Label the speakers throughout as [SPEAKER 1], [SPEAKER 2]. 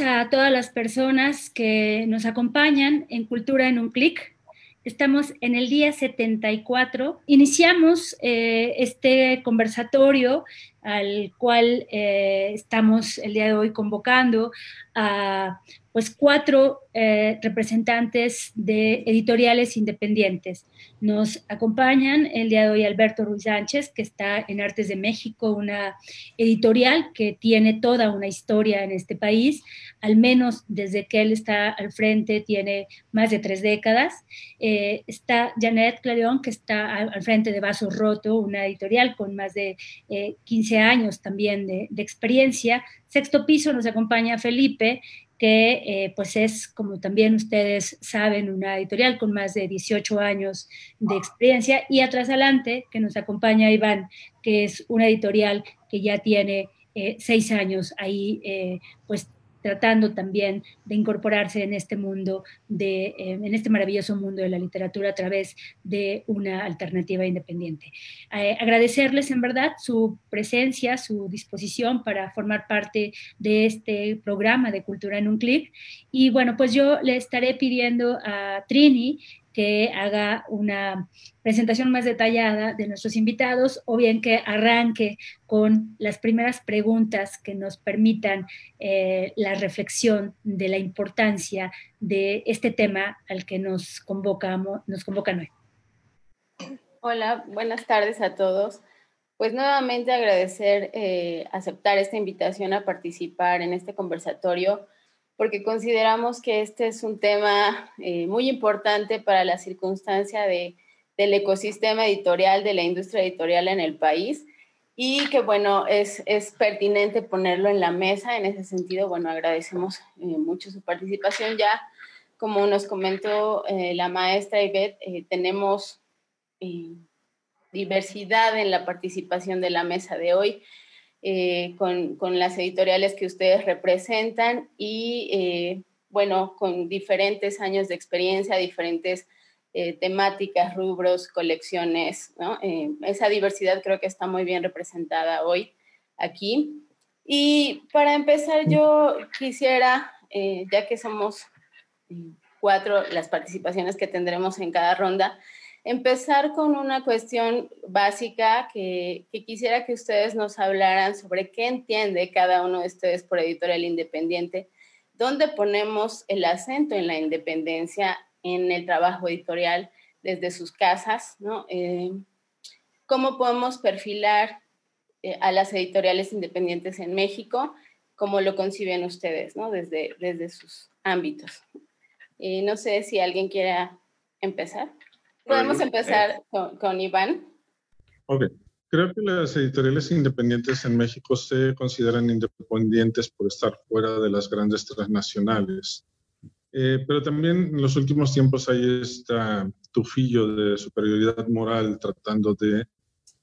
[SPEAKER 1] a todas las personas que nos acompañan en Cultura en un clic. Estamos en el día 74. Iniciamos eh, este conversatorio al cual eh, estamos el día de hoy convocando a pues cuatro eh, representantes de editoriales independientes. Nos acompañan el día de hoy Alberto Ruiz Sánchez, que está en Artes de México, una editorial que tiene toda una historia en este país, al menos desde que él está al frente, tiene más de tres décadas. Eh, está Janet Clarion, que está al frente de Vaso Roto, una editorial con más de 15 años también de, de experiencia. Sexto piso nos acompaña Felipe, que eh, pues es, como también ustedes saben, una editorial con más de 18 años de experiencia, y atrás adelante, que nos acompaña Iván, que es una editorial que ya tiene eh, seis años ahí, eh, pues tratando también de incorporarse en este mundo, de, eh, en este maravilloso mundo de la literatura a través de una alternativa independiente. Eh, agradecerles en verdad su presencia, su disposición para formar parte de este programa de Cultura en un Clic. Y bueno, pues yo le estaré pidiendo a Trini que haga una presentación más detallada de nuestros invitados o bien que arranque con las primeras preguntas que nos permitan eh, la reflexión de la importancia de este tema al que nos, convocamos, nos convocan hoy.
[SPEAKER 2] Hola, buenas tardes a todos. Pues nuevamente agradecer eh, aceptar esta invitación a participar en este conversatorio porque consideramos que este es un tema eh, muy importante para la circunstancia de, del ecosistema editorial, de la industria editorial en el país y que bueno, es, es pertinente ponerlo en la mesa. En ese sentido, bueno, agradecemos eh, mucho su participación. Ya, como nos comentó eh, la maestra Ivette, tenemos diversidad en la participación de la mesa de hoy. Eh, con, las editoriales que ustedes representan y, eh, bueno, con diferentes años de experiencia, diferentes eh, temáticas, rubros, colecciones, ¿no? esa diversidad creo que está muy bien representada hoy aquí. Y para empezar, yo quisiera, ya que somos cuatro las participaciones que tendremos en cada ronda, empezar con una cuestión básica que, quisiera que ustedes nos hablaran sobre qué entiende cada uno de ustedes por editorial independiente, dónde ponemos el acento en la independencia en el trabajo editorial desde sus casas, ¿no? Eh, ¿Cómo podemos perfilar eh, a las editoriales independientes en México? ¿Cómo lo conciben ustedes, ¿no? Desde, desde sus ámbitos. Eh, no sé si alguien quiera empezar. Podemos empezar con, Iván.
[SPEAKER 3] Ok. Creo que las editoriales independientes en México se consideran independientes por estar fuera de las grandes transnacionales. Eh, pero también en los últimos tiempos hay este tufillo de superioridad moral tratando de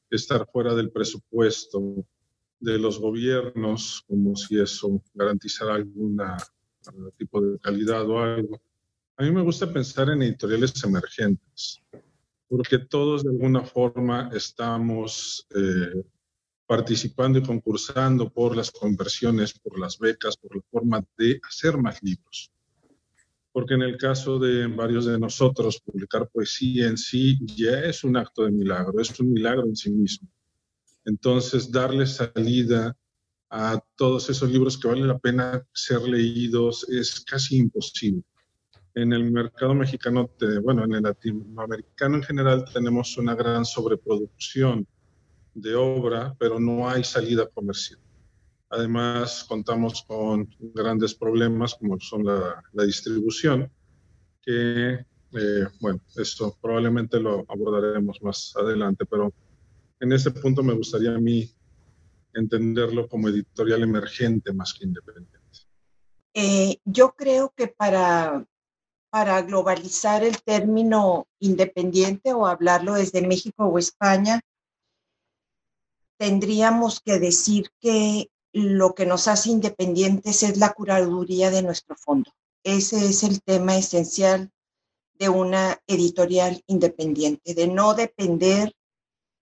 [SPEAKER 3] estar fuera del presupuesto de los gobiernos, como si eso garantizara algún tipo de calidad o algo. A mí me gusta pensar en editoriales emergentes, porque todos de alguna forma estamos eh, participando y concursando por las conversiones, por las becas, por la forma de hacer más libros. Porque en el caso de varios de nosotros, publicar poesía en sí ya es un acto de milagro, es un milagro en sí mismo. Entonces, darle salida a todos esos libros que vale la pena ser leídos es casi imposible en el mercado mexicano, bueno, en el latinoamericano en general tenemos una gran sobreproducción de obra, pero no hay salida comercial. Además, contamos con grandes problemas como son la, distribución, que, eh, bueno, esto probablemente lo abordaremos más adelante, pero en ese punto me gustaría a mí entenderlo como editorial emergente más que independiente.
[SPEAKER 4] Eh, yo creo que para para globalizar el término independiente o hablarlo desde México o España, tendríamos que decir que lo que nos hace independientes es la curaduría de nuestro fondo. Ese es el tema esencial de una editorial independiente, de no depender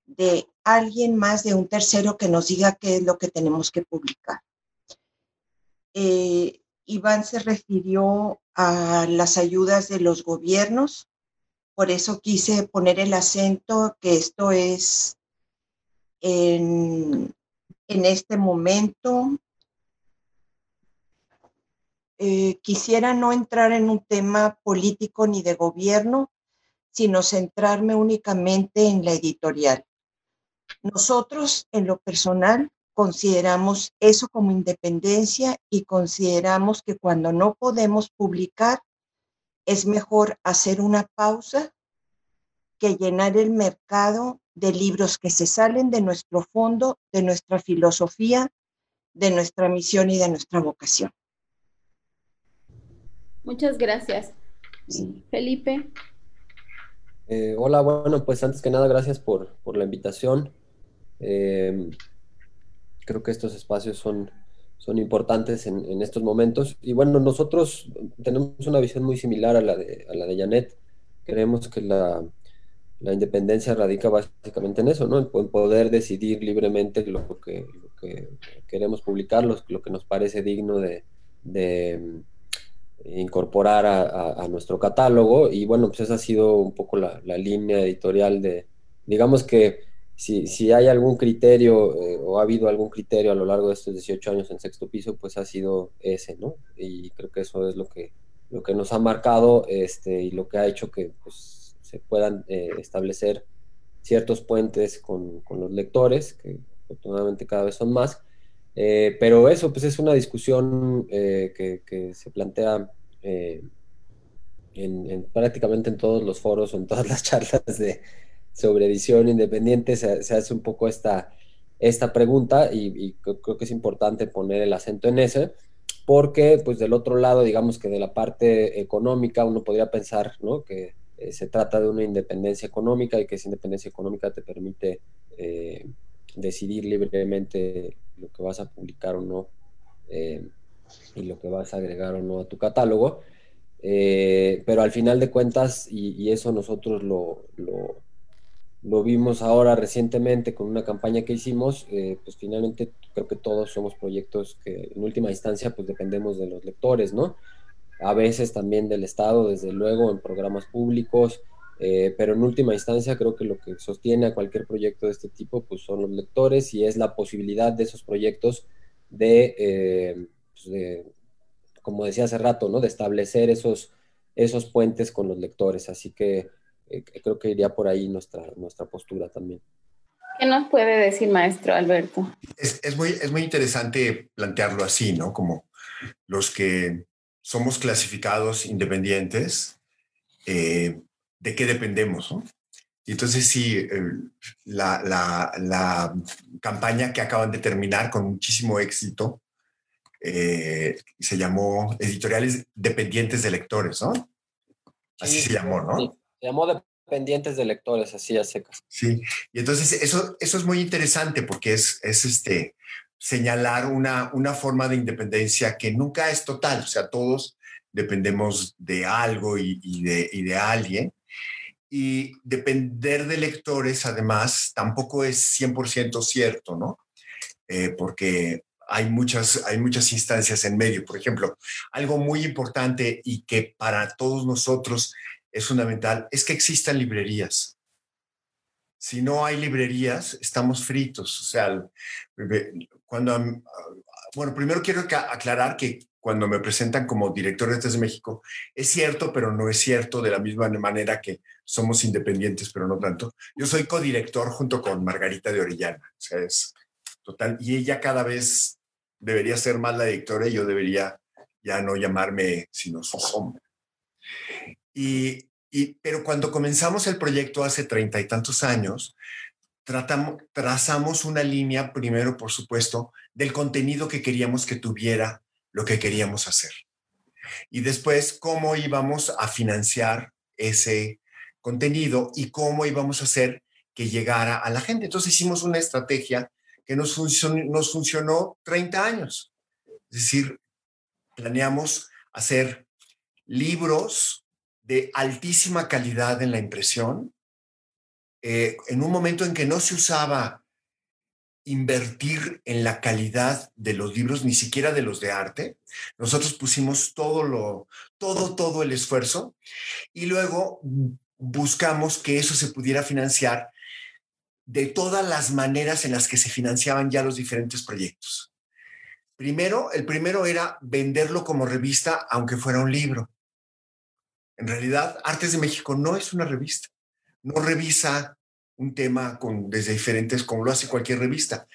[SPEAKER 4] de alguien más, de un tercero que nos diga qué es lo que tenemos que publicar. Eh, Iván se refirió a las ayudas de los gobiernos, por eso quise poner el acento que esto es en, este momento. Eh, quisiera no entrar en un tema político ni de gobierno, sino centrarme únicamente en la editorial. Nosotros, en lo personal, consideramos eso como independencia y consideramos que cuando no podemos publicar, es mejor hacer una pausa que llenar el mercado de libros que se salen de nuestro fondo, de nuestra filosofía, de nuestra misión y de nuestra vocación.
[SPEAKER 2] Muchas gracias. Felipe.
[SPEAKER 5] Eh, hola, bueno, pues antes que nada, gracias por, la invitación. Eh, creo que estos espacios son, son importantes en, estos momentos. Y bueno, nosotros tenemos una visión muy similar a la de, a la de Janet. Creemos que la, la independencia radica básicamente en eso, ¿no? En, poder decidir libremente lo que, lo que queremos publicar, lo, lo, que nos parece digno de, de mm, incorporar a, a, nuestro catálogo. Y bueno, pues esa ha sido un poco la, la línea editorial de, digamos que si, si hay algún criterio eh, o ha habido algún criterio a lo largo de estos 18 años en sexto piso, pues ha sido ese, ¿no? Y creo que eso es lo que, lo que nos ha marcado este, y lo que ha hecho que pues, se puedan eh, establecer ciertos puentes con, con, los lectores, que afortunadamente cada vez son más. Eh, pero eso pues es una discusión eh, que, que, se plantea en, en, prácticamente en todos los foros en todas las charlas de, sobre edición independiente se, hace un poco esta, esta pregunta y, creo que es importante poner el acento en ese porque pues del otro lado digamos que de la parte económica uno podría pensar ¿no? que eh, se trata de una independencia económica y que esa independencia económica te permite eh, decidir libremente lo que vas a publicar o no eh, y lo que vas a agregar o no a tu catálogo. pero al final de cuentas, y, eso nosotros lo, vimos ahora recientemente con una campaña que hicimos, pues finalmente creo que todos somos proyectos que en última instancia pues dependemos de los lectores, ¿no? a veces también del Estado, desde luego, en programas públicos, eh, pero en última instancia creo que lo que sostiene a cualquier proyecto de este tipo pues son los lectores y es la posibilidad de esos proyectos de, eh, pues, como decía hace rato, ¿no? de establecer esos, esos puentes con los lectores. Así que eh, creo que iría por ahí nuestra, nuestra postura también.
[SPEAKER 2] ¿Qué nos puede decir, maestro Alberto?
[SPEAKER 6] Es, es, muy, es muy interesante plantearlo así, ¿no? Como los que somos clasificados independientes, eh, ¿de qué dependemos? Y entonces sí, la, la, campaña que acaban de terminar con muchísimo éxito eh, se llamó Editoriales Dependientes de Lectores, ¿no? Así se llamó, ¿no?
[SPEAKER 5] se llamó Dependientes de Lectores, así a secas.
[SPEAKER 6] Sí, y entonces eso, eso es muy interesante porque es, es este, señalar una, una forma de independencia que nunca es total, o sea, todos dependemos de algo y, de, de alguien. Y depender de lectores, además, tampoco es 100% cierto, ¿no? Eh, porque hay muchas, hay muchas instancias en medio. Por ejemplo, algo muy importante y que para todos nosotros es fundamental es que existan librerías si no hay librerías, estamos fritos. O sea, cuando, bueno, primero quiero aclarar que cuando me presentan como director de de México, es cierto, pero no es cierto de la misma manera que somos independientes, pero no tanto. Yo soy codirector junto con Margarita de Orellana. O sea, es total. Y ella cada vez debería ser más la directora y yo debería ya no llamarme sino su sombra. Y pero cuando comenzamos el proyecto hace treinta y tantos años, tratamos, trazamos una línea, primero, por supuesto, del contenido que queríamos que tuviera lo que queríamos hacer. Y después, cómo íbamos a financiar ese contenido y cómo íbamos a hacer que llegara a la gente. Entonces hicimos una estrategia que nos, funcionó, nos funcionó 30 años. Es decir, planeamos hacer libros de altísima calidad en la impresión, eh, en un momento en que no se usaba invertir en la calidad de los libros, ni siquiera de los de arte. Nosotros pusimos todo lo, todo, todo el esfuerzo y luego buscamos que eso se pudiera financiar de todas las maneras en las que se financiaban ya los diferentes proyectos. Primero, el primero era venderlo como revista, aunque fuera un libro. En realidad, Artes de México no es una revista. No revisa un tema con, desde diferentes, como lo hace cualquier revista.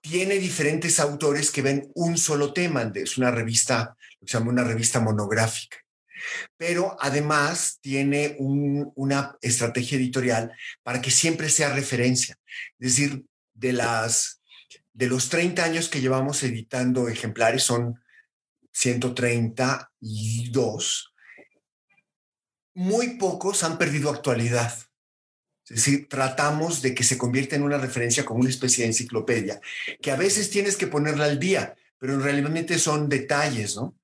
[SPEAKER 6] Tiene diferentes autores que ven un solo tema. Es una revista, lo que se llama una revista monográfica. Pero además tiene una estrategia editorial para que siempre sea referencia. Es decir, de, las, de los 30 años que llevamos editando ejemplares, son 132, muy pocos han perdido actualidad. Es decir, tratamos de que se convierta en una referencia como una especie de enciclopedia, que a veces tienes que ponerla al día, pero realmente son detalles, ¿no?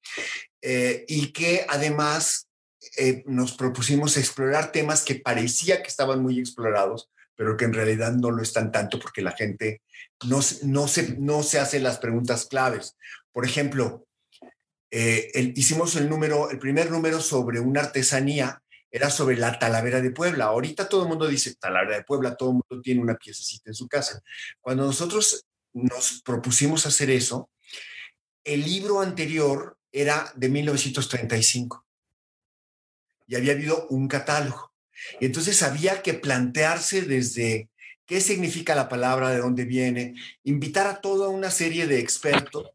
[SPEAKER 6] Eh, y que además eh, nos propusimos explorar temas que parecía que estaban muy explorados, pero que en realidad no lo están tanto porque la gente no, no, se, no se hace las preguntas claves. Por ejemplo, eh, hicimos el número, el primer número sobre una artesanía era sobre la Talavera de Puebla. Ahorita todo el mundo dice Talavera de Puebla, todo el mundo tiene una piececita en su casa. Cuando nosotros nos propusimos hacer eso, el libro anterior era de 1935 y había habido un catálogo. Entonces había que plantearse desde qué significa la palabra, de dónde viene, invitar a toda una serie de expertos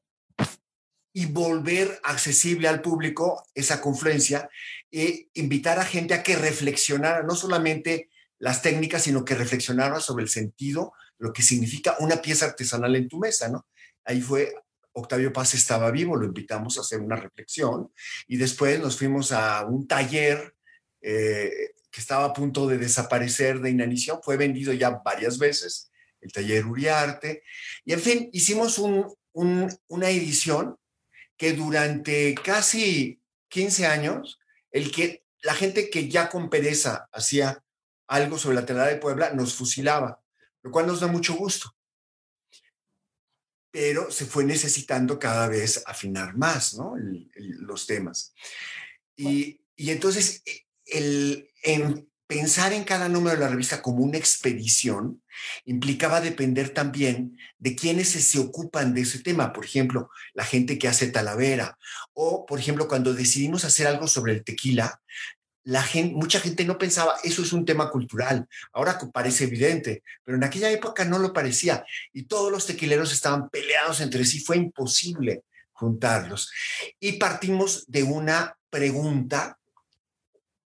[SPEAKER 6] y volver accesible al público esa confluencia e invitar a gente a que reflexionara no solamente las técnicas, sino que reflexionara sobre el sentido, lo que significa una pieza artesanal en tu mesa, ¿no? Ahí fue Octavio Paz estaba vivo, lo invitamos a hacer una reflexión y después nos fuimos a un taller eh, que estaba a punto de desaparecer de inanición, fue vendido ya varias veces, el taller Uriarte, y en fin, hicimos una edición que durante casi 15 años, el que, la gente que ya con pereza hacía algo sobre la telada de Puebla nos fusilaba, lo cual nos da mucho gusto. Pero se fue necesitando cada vez afinar más ¿no? los temas. Y, y entonces, el, en, pensar en cada número de la revista como una expedición implicaba depender también de quienes se, ocupan de ese tema. Por ejemplo, la gente que hace Talavera. O, por ejemplo, cuando decidimos hacer algo sobre el tequila, mucha gente no pensaba, eso es un tema cultural. Ahora parece evidente, pero en aquella época no lo parecía. Y todos los tequileros estaban peleados entre sí. Fue imposible juntarlos. Y partimos de una pregunta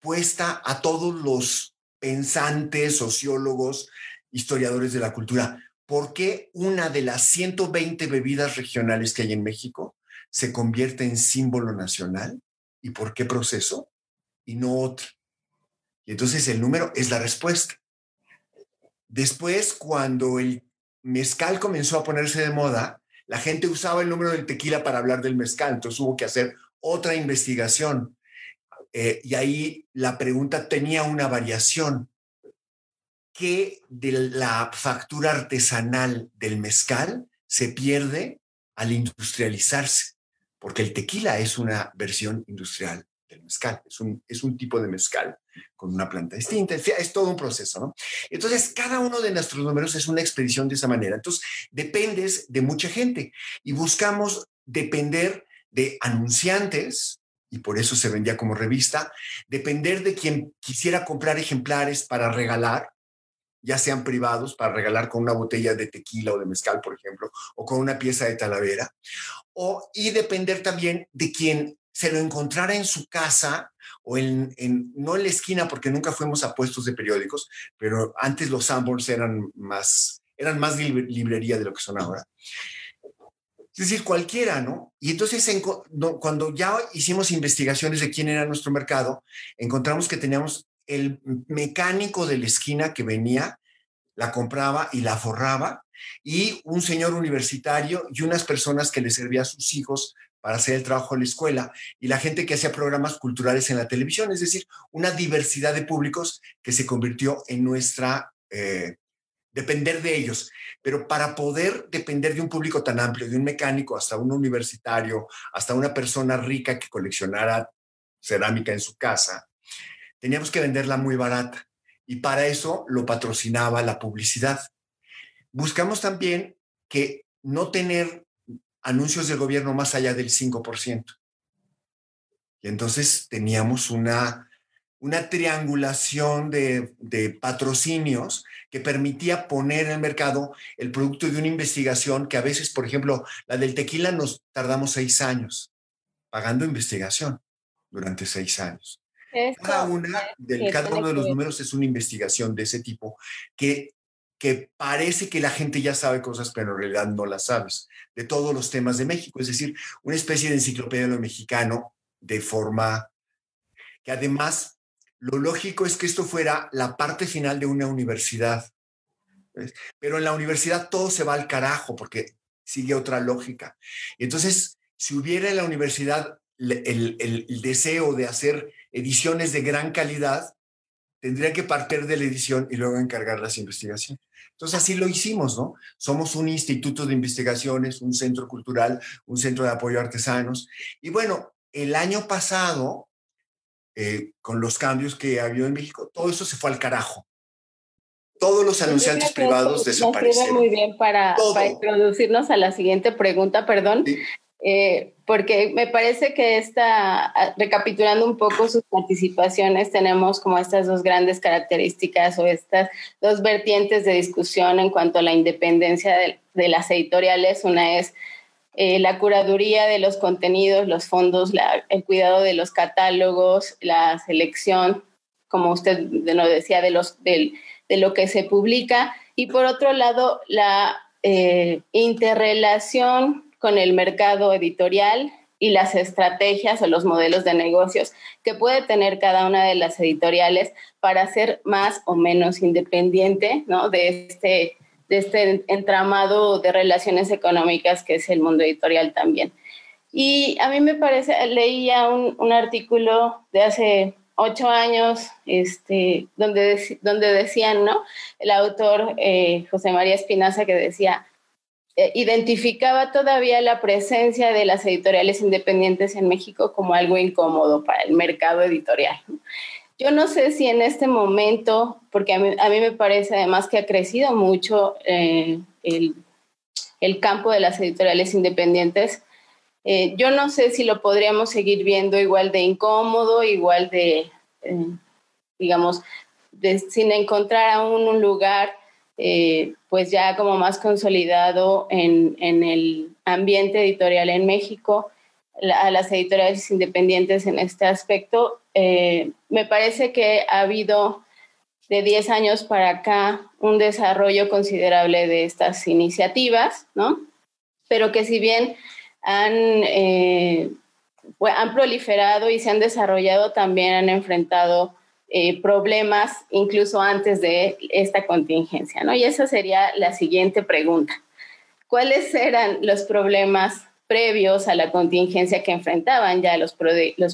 [SPEAKER 6] puesta a todos los pensantes, sociólogos, historiadores de la cultura. ¿Por qué una de las 120 bebidas regionales que hay en México se convierte en símbolo nacional? ¿Y por qué proceso? Y no otro. Y entonces el número es la respuesta. Después, cuando el mezcal comenzó a ponerse de moda, la gente usaba el número del tequila para hablar del mezcal, entonces hubo que hacer otra investigación. Eh, y ahí la pregunta tenía una variación. ¿Qué de la factura artesanal del mezcal se pierde al industrializarse? Porque el tequila es una versión industrial del mezcal, es un, es un tipo de mezcal con una planta distinta, es todo un proceso, ¿no? Entonces, cada uno de nuestros números es una expedición de esa manera. Entonces, dependes de mucha gente y buscamos depender de anunciantes, y por eso se vendía como revista, depender de quien quisiera comprar ejemplares para regalar, ya sean privados, para regalar con una botella de tequila o de mezcal, por ejemplo, o con una pieza de talavera, o, y depender también de quien se lo encontrara en su casa o en, no en la esquina, porque nunca fuimos a puestos de periódicos, pero antes los Sanborns eran más, eran más librería de lo que son ahora. Es decir, cualquiera, ¿no? Y entonces cuando ya hicimos investigaciones de quién era nuestro mercado, encontramos que teníamos el mecánico de la esquina que venía, la compraba y la forraba, y un señor universitario y unas personas que le servían a sus hijos para hacer el trabajo en la escuela, y la gente que hacía programas culturales en la televisión, es decir, una diversidad de públicos que se convirtió en nuestra, eh, depender de ellos. Pero para poder depender de un público tan amplio, de un mecánico hasta un universitario, hasta una persona rica que coleccionara cerámica en su casa, teníamos que venderla muy barata. Y para eso lo patrocinaba la publicidad. Buscamos también que no tener anuncios del gobierno más allá del 5%. Y entonces teníamos una, una triangulación de, de, patrocinios que permitía poner en el mercado el producto de una investigación que a veces, por ejemplo, la del tequila nos tardamos seis años pagando investigación durante seis años. cada una del, cada uno de los números es una investigación de ese tipo que, que parece que la gente ya sabe cosas, pero en realidad no las sabes, de todos los temas de México, es decir, una especie de enciclopedia de lo mexicano de forma que además lo lógico es que esto fuera la parte final de una universidad. Pero en la universidad todo se va al carajo porque sigue otra lógica. Entonces, si hubiera en la universidad el, el, deseo de hacer ediciones de gran calidad, tendría que partir de la edición y luego encargar las investigaciones. Entonces así lo hicimos, ¿no? Somos un instituto de investigaciones, un centro cultural, un centro de apoyo a artesanos. Y bueno, el año pasado, eh, con los cambios que ha habido en México, todo eso se fue al carajo. Todos los anunciantes privados desaparecieron.
[SPEAKER 2] muy bien para, para, introducirnos a la siguiente pregunta, perdón. Eh, porque me parece que está, ah, recapitulando un poco sus participaciones, tenemos como estas dos grandes características o estas dos vertientes de discusión en cuanto a la independencia de, de las editoriales. Una es eh, la curaduría de los contenidos, los fondos, el cuidado de los catálogos, la selección, como usted nos decía, de, los, de, lo que se publica. Y por otro lado, la eh, interrelación con el mercado editorial y las estrategias o los modelos de negocios que puede tener cada una de las editoriales para ser más o menos independiente ¿no? de este de este entramado de relaciones económicas que es el mundo editorial también. Y a mí me parece, leía un, un artículo de hace ocho años, este, donde, donde decían, ¿no? El autor eh, José María Espinaza que decía, eh, identificaba todavía la presencia de las editoriales independientes en México como algo incómodo para el mercado editorial. Yo no sé si en este momento, porque a mí, me parece además que ha crecido mucho eh, el, campo de las editoriales independientes, eh, yo no sé si lo podríamos seguir viendo igual de incómodo, igual de, eh, digamos, sin encontrar aún un lugar pues ya como más consolidado en, en el ambiente editorial en México a las editoriales independientes en este aspecto. Eh, me parece que ha habido de 10 años para acá un desarrollo considerable de estas iniciativas, ¿no? Pero que si bien han, eh, han proliferado y se han desarrollado, también han enfrentado eh, problemas incluso antes de esta contingencia, ¿no? Y esa sería la siguiente pregunta. ¿Cuáles eran los problemas previos a la contingencia que enfrentaban ya los,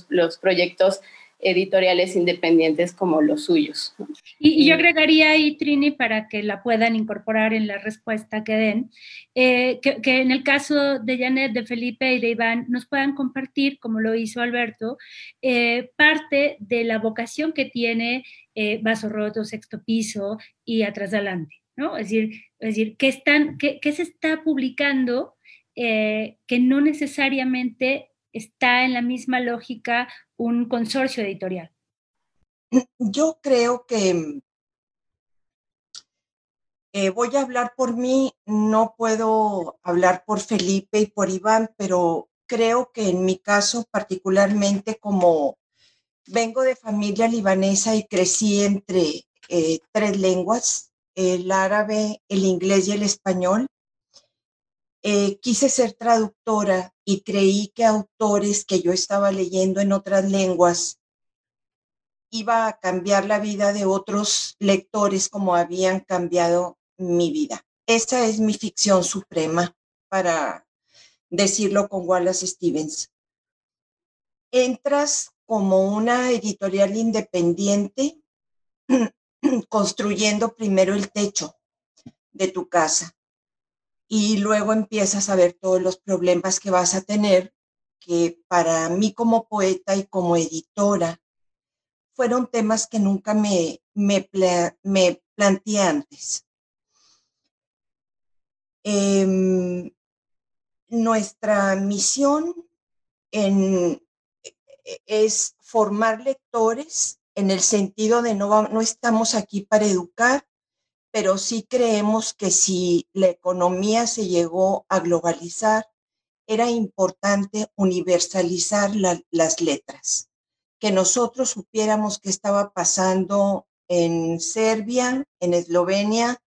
[SPEAKER 2] los, proyectos editoriales independientes como los suyos.
[SPEAKER 1] Y, yo agregaría ahí, Trini, para que la puedan incorporar en la respuesta que den, eh, que, en el caso de Janet, de Felipe y de Iván nos puedan compartir, como lo hizo Alberto, eh, parte de la vocación que tiene eh, Vaso Roto, Sexto Piso y Atrás Adelante, ¿no? Es decir, es decir ¿qué, están, qué, qué se está publicando eh, que no necesariamente está en la misma lógica un consorcio editorial?
[SPEAKER 4] Yo creo que eh, voy a hablar por mí, no puedo hablar por Felipe y por Iván, pero creo que en mi caso particularmente como vengo de familia libanesa y crecí entre eh, tres lenguas, el árabe, el inglés y el español, eh, quise ser traductora y creí que autores que yo estaba leyendo en otras lenguas iba a cambiar la vida de otros lectores como habían cambiado mi vida. Esa es mi ficción suprema, para decirlo con Wallace Stevens. Entras como una editorial independiente construyendo primero el techo de tu casa. Y luego empiezas a ver todos los problemas que vas a tener, que para mí como poeta y como editora fueron temas que nunca me, me, me planteé antes. Em, nuestra misión en, es formar lectores en el sentido de no, no estamos aquí para educar, pero sí creemos que si la economía se llegó a globalizar, era importante universalizar las letras, que nosotros supiéramos qué estaba pasando en Serbia, en Eslovenia,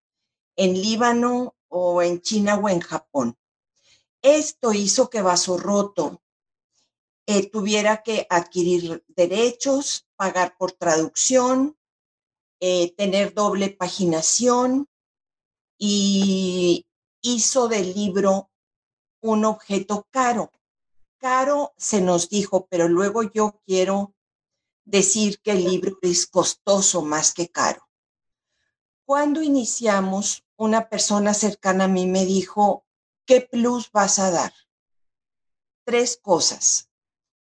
[SPEAKER 4] en Líbano o en China o en Japón. Esto hizo que Basorroto eh, tuviera que adquirir derechos, pagar por traducción, eh, tener doble paginación y hizo del libro un objeto caro. Caro se nos dijo, pero luego yo quiero decir que el libro es costoso más que caro. Cuando iniciamos, una persona cercana a mí me dijo, ¿qué plus vas a dar? Tres cosas.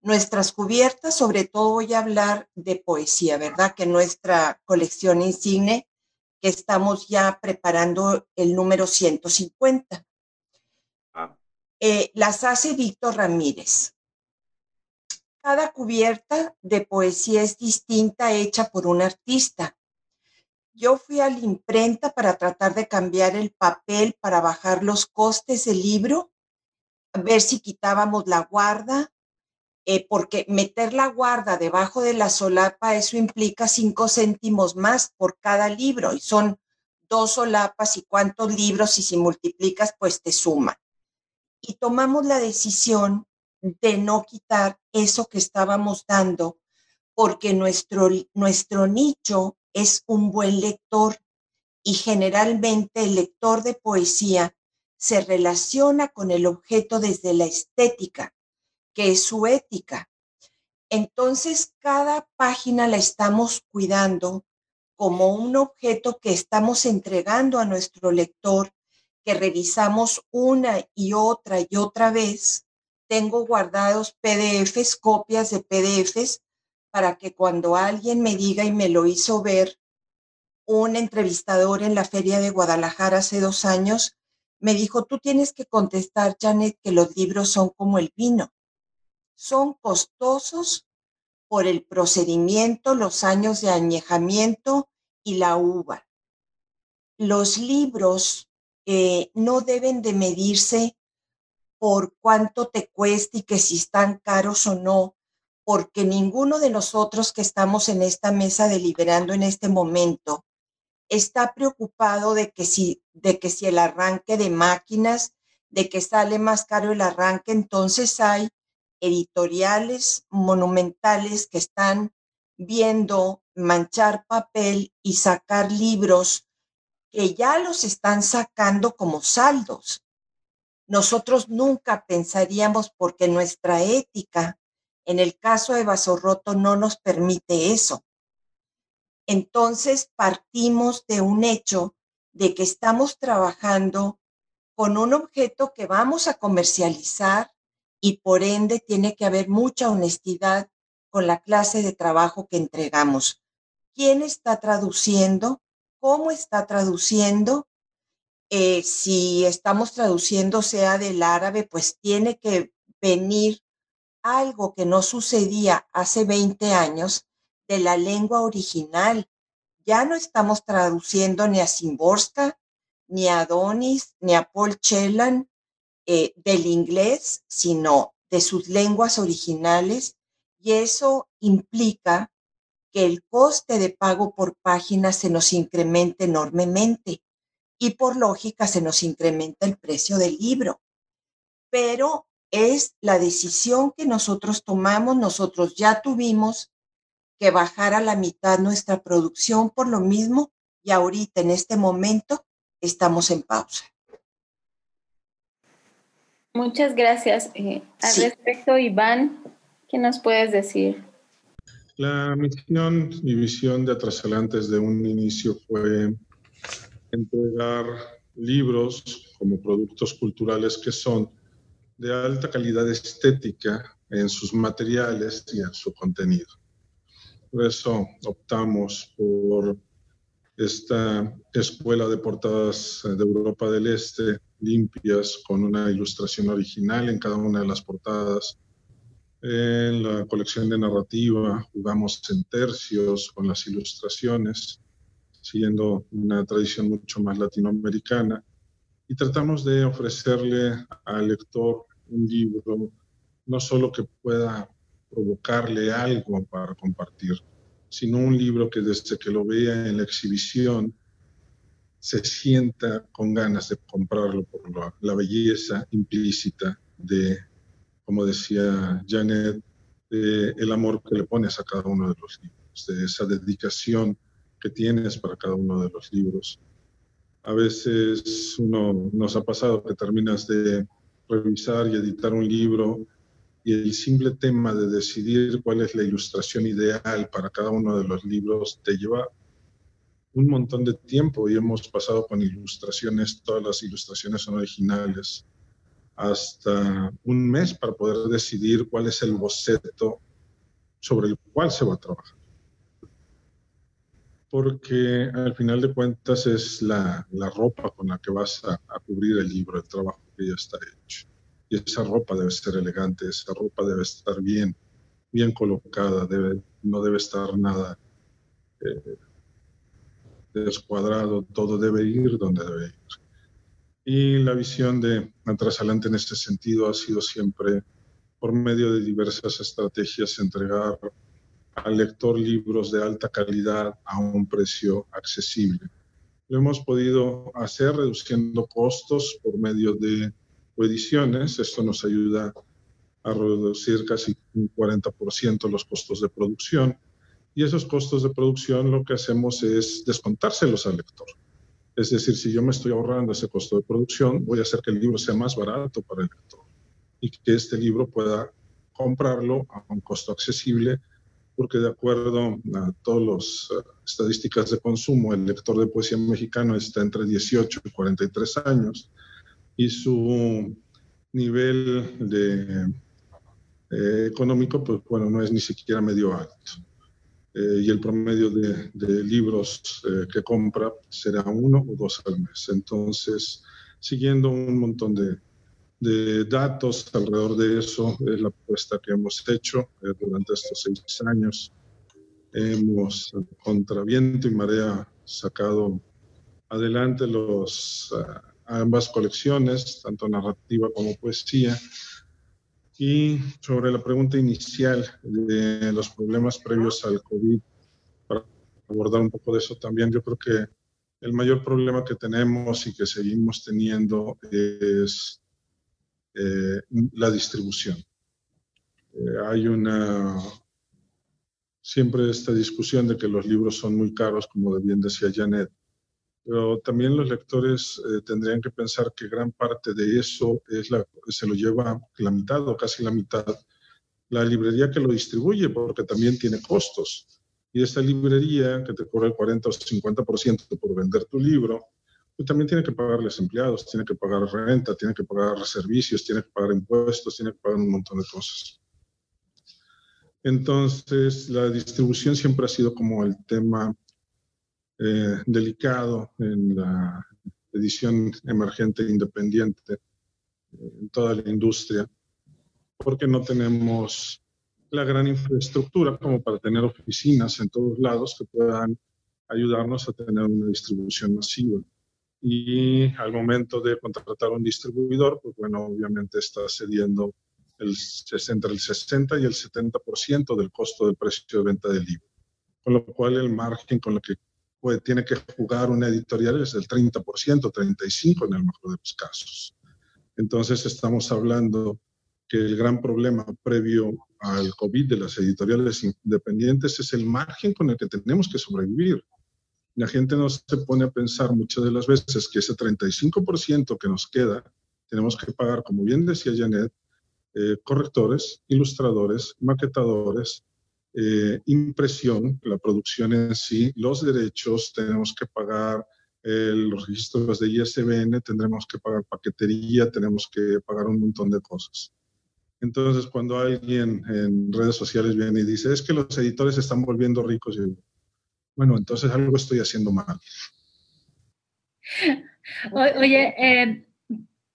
[SPEAKER 4] Nuestras cubiertas, sobre todo voy a hablar de poesía, ¿verdad? Que nuestra colección insigne, que estamos ya preparando el número 150. Eh, las hace Víctor Ramírez. Cada cubierta de poesía es distinta, hecha por un artista. Yo fui a la imprenta para tratar de cambiar el papel para bajar los costes del libro, a ver si quitábamos la guarda, eh, porque meter la guarda debajo de la solapa, eso implica cinco céntimos más por cada libro y son dos solapas y cuántos libros y si multiplicas, pues te suman y tomamos la decisión de no quitar eso que estábamos dando porque nuestro, nuestro nicho es un buen lector y generalmente el lector de poesía se relaciona con el objeto desde la estética, que es su ética. Entonces, cada página la estamos cuidando como un objeto que estamos entregando a nuestro lector que revisamos una y otra y otra vez, tengo guardados PDFs, copias de PDFs, para que cuando alguien me diga y me lo hizo ver, un entrevistador en la feria de Guadalajara hace dos años, me dijo, tú tienes que contestar, Janet, que los libros son como el vino. Son costosos por el procedimiento, los años de añejamiento y la uva. Los libros eh, no deben de medirse por cuánto te cuesta y que si están caros o no, porque ninguno de nosotros que estamos en esta mesa deliberando en este momento está preocupado de que si, de que si el arranque de máquinas, de que sale más caro el arranque, entonces hay editoriales monumentales que están viendo manchar papel y sacar libros que ya los están sacando como saldos. Nosotros nunca pensaríamos porque nuestra ética, en el caso de Basorroto, no nos permite eso. Entonces partimos de un hecho de que estamos trabajando con un objeto que vamos a comercializar y por ende tiene que haber mucha honestidad con la clase de trabajo que entregamos. ¿Quién está traduciendo? cómo está traduciendo. Eh, si estamos traduciendo sea del árabe, pues tiene que venir algo que no sucedía hace 20 años de la lengua original. Ya no estamos traduciendo ni a Simborska, ni a Adonis, ni a Paul Chelan eh, del inglés, sino de sus lenguas originales. Y eso implica que el coste de pago por página se nos incremente enormemente y por lógica se nos incrementa el precio del libro. Pero es la decisión que nosotros tomamos, nosotros ya tuvimos que bajar a la mitad nuestra producción por lo mismo y ahorita en este momento estamos en pausa.
[SPEAKER 2] Muchas gracias. Eh, al respecto, Iván, ¿qué nos puedes decir?
[SPEAKER 3] La misión y visión de Atrasalantes de un inicio fue entregar libros como productos culturales que son de alta calidad estética en sus materiales y en su contenido. Por eso optamos por esta escuela de portadas de Europa del Este, limpias, con una ilustración original en cada una de las portadas. En la colección de narrativa jugamos en tercios con las ilustraciones, siguiendo una tradición mucho más latinoamericana. Y tratamos de ofrecerle al lector un libro no solo que pueda provocarle algo para compartir, sino un libro que desde que lo vea en la exhibición se sienta con ganas de comprarlo por la, belleza implícita de, como decía Janet, el amor que le pones a cada uno de los libros, de esa dedicación que tienes para cada uno de los libros. A veces uno nos ha pasado que terminas de revisar y editar un libro y el simple tema de decidir cuál es la ilustración ideal para cada uno de los libros te lleva un montón de tiempo y hemos pasado con ilustraciones, todas las ilustraciones son originales, hasta un mes para poder decidir cuál es el boceto sobre el cual se va a trabajar. Porque al final de cuentas es la, ropa con la que vas a cubrir el libro, el trabajo que ya está hecho y esa ropa debe ser elegante, esa ropa debe estar bien, bien colocada, debe, no debe estar nada eh, descuadrado, todo debe ir donde debe ir. Y la visión de Atrasalante en este sentido ha sido siempre, por medio de diversas estrategias, entregar al lector libros de alta calidad a un precio accesible. Lo hemos podido hacer reduciendo costos por medio de ediciones. Esto nos ayuda a reducir casi un 40% los costos de producción. Y esos costos de producción lo que hacemos es descontárselos al lector. Es decir, si yo me estoy ahorrando ese costo de producción, voy a hacer que el libro sea más barato para el lector y que este libro pueda comprarlo a un costo accesible, porque de acuerdo a todas las eh, estadísticas de consumo, el lector de poesía mexicano está entre 18 y 43 años y su nivel de, eh, económico, pues bueno, no es ni siquiera medio alto. Eh, y el promedio de, de libros eh, que compra será uno o dos al mes. Entonces, siguiendo un montón de, de datos alrededor de eso, es la apuesta que hemos hecho durante estos seis años. Hemos, contra viento y marea, sacado adelante los ambas colecciones, tanto narrativa como poesía. Y sobre la pregunta inicial de los problemas previos al COVID, para abordar un poco de eso también, yo creo que el mayor problema que tenemos y que seguimos teniendo es eh, la distribución. Eh, hay una siempre esta discusión de que los libros son muy caros, como bien decía Janet, pero también los lectores eh, tendrían que pensar que gran parte de eso es la, se lo lleva la mitad o casi la mitad la librería que lo distribuye, porque también tiene costos. Y esta librería que te cobra el 40 o 50% por vender tu libro, pues también tiene que pagarles empleados, tiene que pagar renta, tiene que pagar servicios, tiene que pagar impuestos, tiene que pagar un montón de cosas. Entonces, la distribución siempre ha sido como el tema eh, delicado en la edición emergente independiente eh, en toda la industria, porque no tenemos la gran infraestructura como para tener oficinas en todos lados que puedan ayudarnos a tener una distribución masiva. Y al momento de contratar un distribuidor, pues bueno, obviamente está cediendo el, entre el 60 y el 70% del costo del precio de venta del libro. Con lo cual el margen con el que pues, tiene que jugar una editorial es del 30%, 35% en el mejor de los casos. Entonces estamos hablando que el gran problema previo al COVID de las editoriales independientes es el margen con el que tenemos que sobrevivir. La gente no se pone a pensar muchas de las veces que ese 35% que nos queda, tenemos que pagar, como bien decía Janet, eh, correctores, ilustradores, maquetadores, eh, impresión, la producción en sí, los derechos, tenemos que pagar los registros de ISBN, tendremos que pagar paquetería, tenemos que pagar un montón de cosas. Entonces, cuando alguien en redes sociales viene y dice, es que los editores están volviendo ricos, yo bueno, entonces algo estoy haciendo mal.
[SPEAKER 1] oye, eh,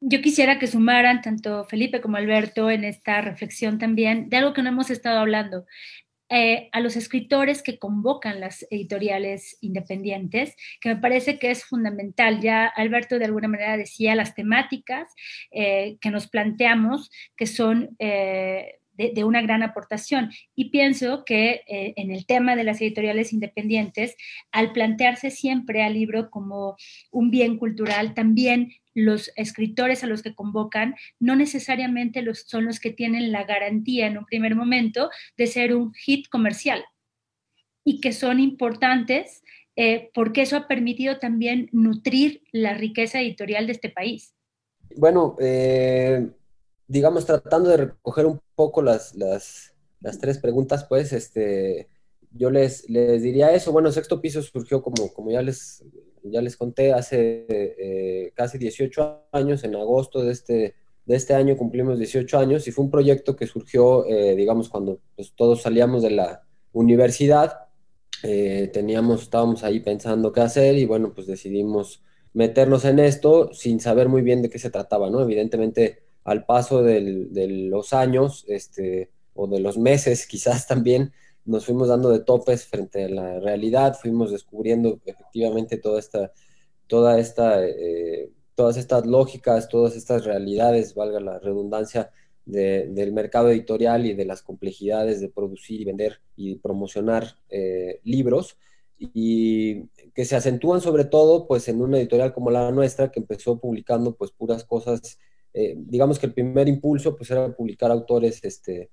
[SPEAKER 1] yo quisiera que sumaran tanto Felipe como Alberto en esta reflexión también de algo que no hemos estado hablando. Eh, a los escritores que convocan las editoriales independientes, que me parece que es fundamental. Ya Alberto de alguna manera decía las temáticas eh, que nos planteamos, que son de, una gran aportación. Y pienso que eh, en el tema de las editoriales independientes, al plantearse siempre al libro como un bien cultural, también los escritores a los que convocan no necesariamente los, son los que tienen la garantía en un primer momento de ser un hit comercial y que son importantes eh, porque eso ha permitido también nutrir la riqueza editorial de este país.
[SPEAKER 5] Bueno, eh, digamos, tratando de recoger un poco las, las, tres preguntas, pues, este, yo les, les diría eso. Bueno, Sexto Piso surgió, como, como ya, les, ya les conté, hace eh, casi 18 años, en agosto de este, de este año cumplimos 18 años, y fue un proyecto que surgió, eh, digamos, cuando pues, todos salíamos de la universidad, eh, teníamos, estábamos ahí pensando qué hacer, y bueno, pues decidimos meternos en esto sin saber muy bien de qué se trataba, ¿no? Evidentemente al paso de los años, este, o de los meses quizás también, nos fuimos dando de topes frente a la realidad, fuimos descubriendo efectivamente toda esta, toda esta, eh, todas estas lógicas, todas estas realidades, valga la redundancia, del mercado editorial y de las complejidades de producir y vender y promocionar eh, libros y que se acentúan sobre todo pues en una editorial como la nuestra que empezó publicando pues puras cosas eh, digamos que el primer impulso pues era publicar autores este,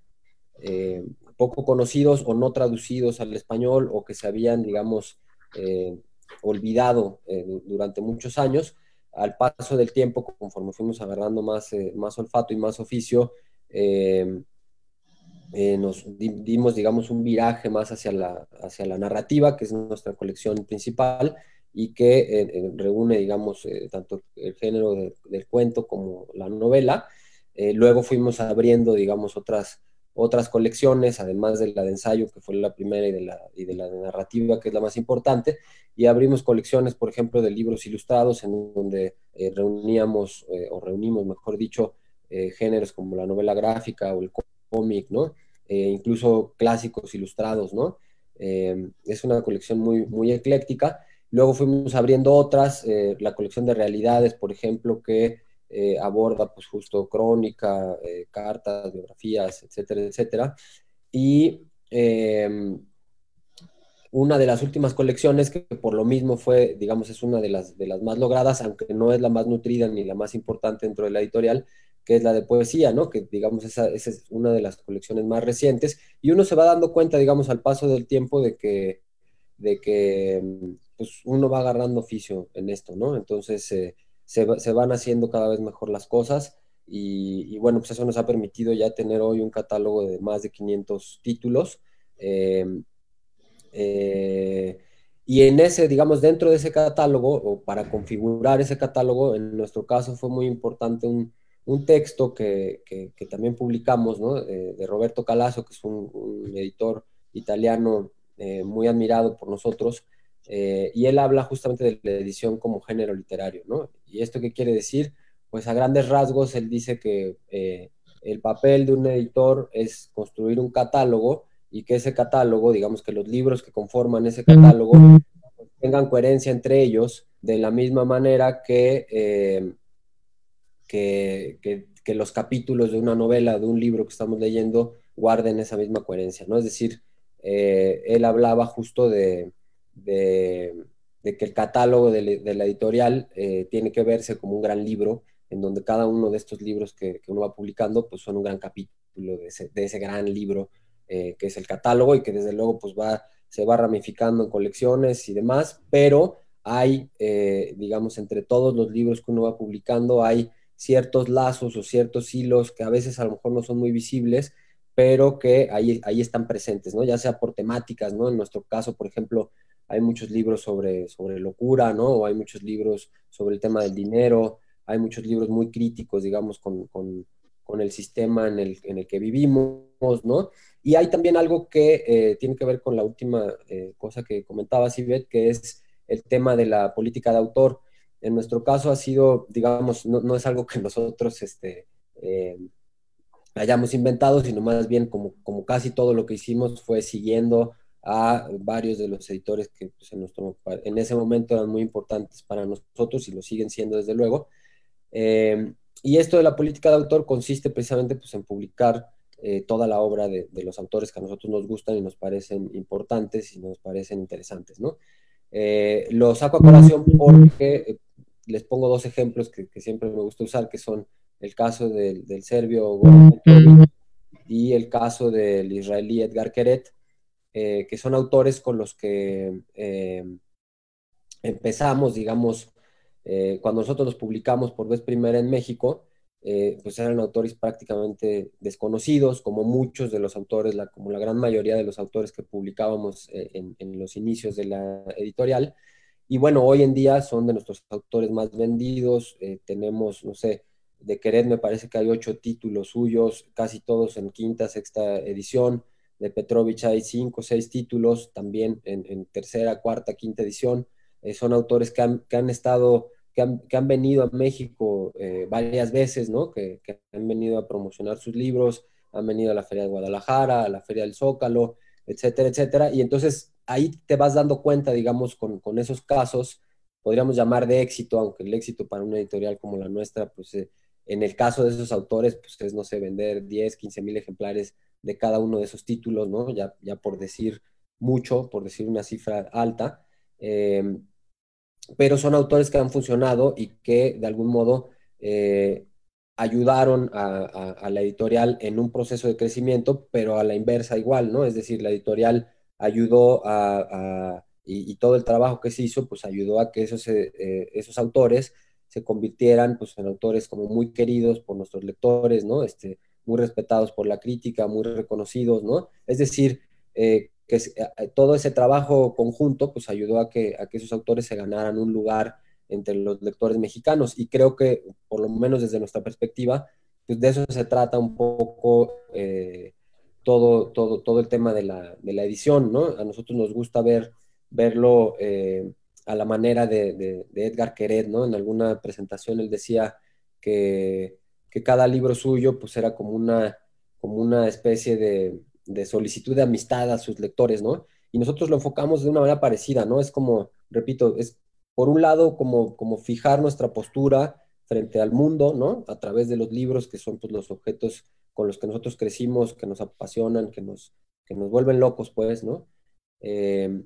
[SPEAKER 5] eh, poco conocidos o no traducidos al español o que se habían, digamos, eh, olvidado durante muchos años. Al paso del tiempo, conforme fuimos agarrando más, más olfato y más oficio, nos dimos, digamos, un viraje más hacia la, hacia la narrativa, que es nuestra colección principal, y que eh, eh, reúne, digamos, eh, tanto el género del cuento como la novela. luego fuimos abriendo, digamos, otras, otras colecciones, además de la de ensayo, que fue la primera, y de la, y de la de narrativa, que es la más importante, y abrimos colecciones, por ejemplo, de libros ilustrados, en donde reuníamos, o reunimos, mejor dicho, géneros como la novela gráfica o el cómic, ¿no? incluso clásicos ilustrados, ¿no? es una colección muy, muy ecléctica Luego fuimos abriendo otras, eh, la colección de realidades, por ejemplo, que eh, aborda pues justo crónica, eh, cartas, biografías, etcétera, etcétera. Y em, una de las últimas colecciones que por lo mismo fue, digamos, es una de las, de las más logradas, aunque no es la más nutrida ni la más importante dentro de la editorial, que es la de poesía, ¿no? Que digamos esa, esa, es una de las colecciones más recientes y uno se va dando cuenta, digamos, al paso del tiempo de que, de que em, pues uno va agarrando oficio en esto, ¿no? Entonces eh, se, van haciendo cada vez mejor las cosas y, bueno, pues eso nos ha permitido ya tener hoy un catálogo de más de 500 títulos. Em, eh, y en ese, digamos, dentro de ese catálogo, o para configurar ese catálogo, en nuestro caso fue muy importante un, texto que, también publicamos, ¿no? Eh, de Roberto Calazo, que es un, editor italiano muy admirado por nosotros, eh, y él habla justamente de la edición como género literario, ¿no? ¿Y esto qué quiere decir? Pues a grandes rasgos él dice que eh, el papel de un editor es construir un catálogo y que ese catálogo, digamos que los libros que conforman ese catálogo tengan coherencia entre ellos de la misma manera que, eh, que, que, los capítulos de una novela, de un libro que estamos leyendo, guarden esa misma coherencia, ¿no? Es decir, él hablaba justo de, de, que el catálogo de, la editorial eh, tiene que verse como un gran libro, en donde cada uno de estos libros que, uno va publicando, pues son un gran capítulo de ese, gran libro eh, que es el catálogo y que desde luego pues va, se va ramificando en colecciones y demás, pero hay, eh, digamos, entre todos los libros que uno va publicando, hay ciertos lazos o ciertos hilos que a veces a lo mejor no son muy visibles, pero que ahí, ahí están presentes, ¿no? Ya sea por temáticas, ¿no? En nuestro caso, por ejemplo, hay muchos libros sobre, sobre locura, ¿no? O hay muchos libros sobre el tema del dinero, hay muchos libros muy críticos, digamos, con, con, con el sistema en el, en el, que vivimos, ¿no? Y hay también algo que eh, tiene que ver con la última eh, cosa que comentaba Sibet, que es el tema de la política de autor. En nuestro caso ha sido, digamos, no, no es algo que nosotros este, eh, hayamos inventado, sino más bien como, como casi todo lo que hicimos fue siguiendo a varios de los editores que pues, en, ese momento eran muy importantes para nosotros y lo siguen siendo desde luego. Eh, y esto de la política de autor consiste precisamente pues, en publicar eh, toda la obra de, los autores que a nosotros nos gustan y nos parecen importantes y nos parecen interesantes. ¿no? Eh, lo saco a colación porque les pongo dos ejemplos que, siempre me gusta usar, que son el caso del, del serbio y el caso del israelí Edgar Keret, eh, que son autores con los que eh, empezamos, digamos, eh, cuando nosotros los publicamos por vez primera en México, pues eran autores prácticamente desconocidos, como muchos de los autores, la, como la gran mayoría de los autores que publicábamos en, en, los inicios de la editorial. Y bueno, hoy en día son de nuestros autores más vendidos, tenemos, no sé, de Querer me parece que hay ocho títulos suyos, casi todos en quinta, sexta edición de Petrovich hay cinco o seis títulos, también en, tercera, cuarta, quinta edición. Eh, son autores que han, que han estado, que han, que han, venido a México eh, varias veces, ¿no? Que, que, han venido a promocionar sus libros, han venido a la Feria de Guadalajara, a la Feria del Zócalo, etcétera, etcétera. Y entonces ahí te vas dando cuenta, digamos, con, con esos casos, podríamos llamar de éxito, aunque el éxito para una editorial como la nuestra, pues eh, en el caso de esos autores, pues es, no sé, vender 10, 15 mil ejemplares de cada uno de esos títulos, ¿no? Ya, ya por decir mucho, por decir una cifra alta, eh, pero son autores que han funcionado y que de algún modo eh, ayudaron a, la editorial en un proceso de crecimiento, pero a la inversa igual, ¿no? Es decir, la editorial ayudó a, y, y, todo el trabajo que se hizo, pues ayudó a que esos, eh, esos autores se convirtieran pues, en autores como muy queridos por nuestros lectores, ¿no? Este, muy respetados por la crítica, muy reconocidos, ¿no? Es decir, eh, que eh, todo ese trabajo conjunto pues ayudó a que, a que esos autores se ganaran un lugar entre los lectores mexicanos y creo que por lo menos desde nuestra perspectiva pues de eso se trata un poco eh, todo, todo, todo el tema de la, de la, edición, ¿no? A nosotros nos gusta ver, verlo eh, a la manera de, de, de, Edgar Queret, ¿no? En alguna presentación él decía que que cada libro suyo pues era como una, como una especie de, de, solicitud de amistad a sus lectores, ¿no? Y nosotros lo enfocamos de una manera parecida, ¿no? Es como, repito, es por un lado como, como fijar nuestra postura frente al mundo, ¿no? A través de los libros que son pues los objetos con los que nosotros crecimos, que nos apasionan, que nos, que nos vuelven locos, pues, ¿no? Eh,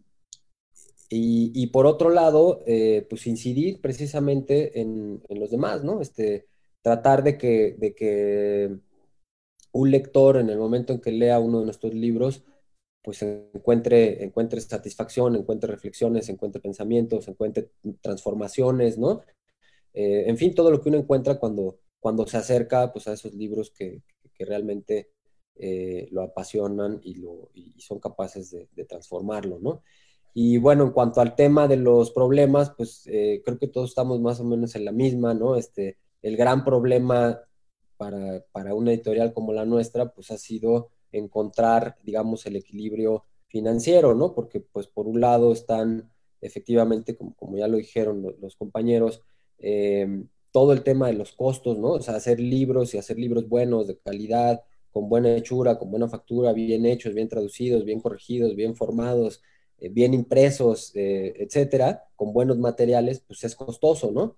[SPEAKER 5] y, y, por otro lado, eh, pues incidir precisamente en, en, los demás, ¿no? Este, tratar de que, de que un lector en el momento en que lea uno de nuestros libros, pues encuentre, encuentre satisfacción, encuentre reflexiones, encuentre pensamientos, encuentre transformaciones, ¿no? Eh, en fin, todo lo que uno encuentra cuando, cuando se acerca pues, a esos libros que, que realmente eh, lo apasionan y, lo, y son capaces de, transformarlo, ¿no? Y bueno, en cuanto al tema de los problemas, pues eh, creo que todos estamos más o menos en la misma, ¿no? Este, el gran problema para, para, una editorial como la nuestra, pues ha sido encontrar, digamos, el equilibrio financiero, ¿no? Porque, pues, por un lado están, efectivamente, como, como ya lo dijeron los, compañeros, eh, todo el tema de los costos, ¿no? O sea, hacer libros y hacer libros buenos, de calidad, con buena hechura, con buena factura, bien hechos, bien traducidos, bien corregidos, bien formados, eh, bien impresos, eh, etcétera, con buenos materiales, pues es costoso, ¿no?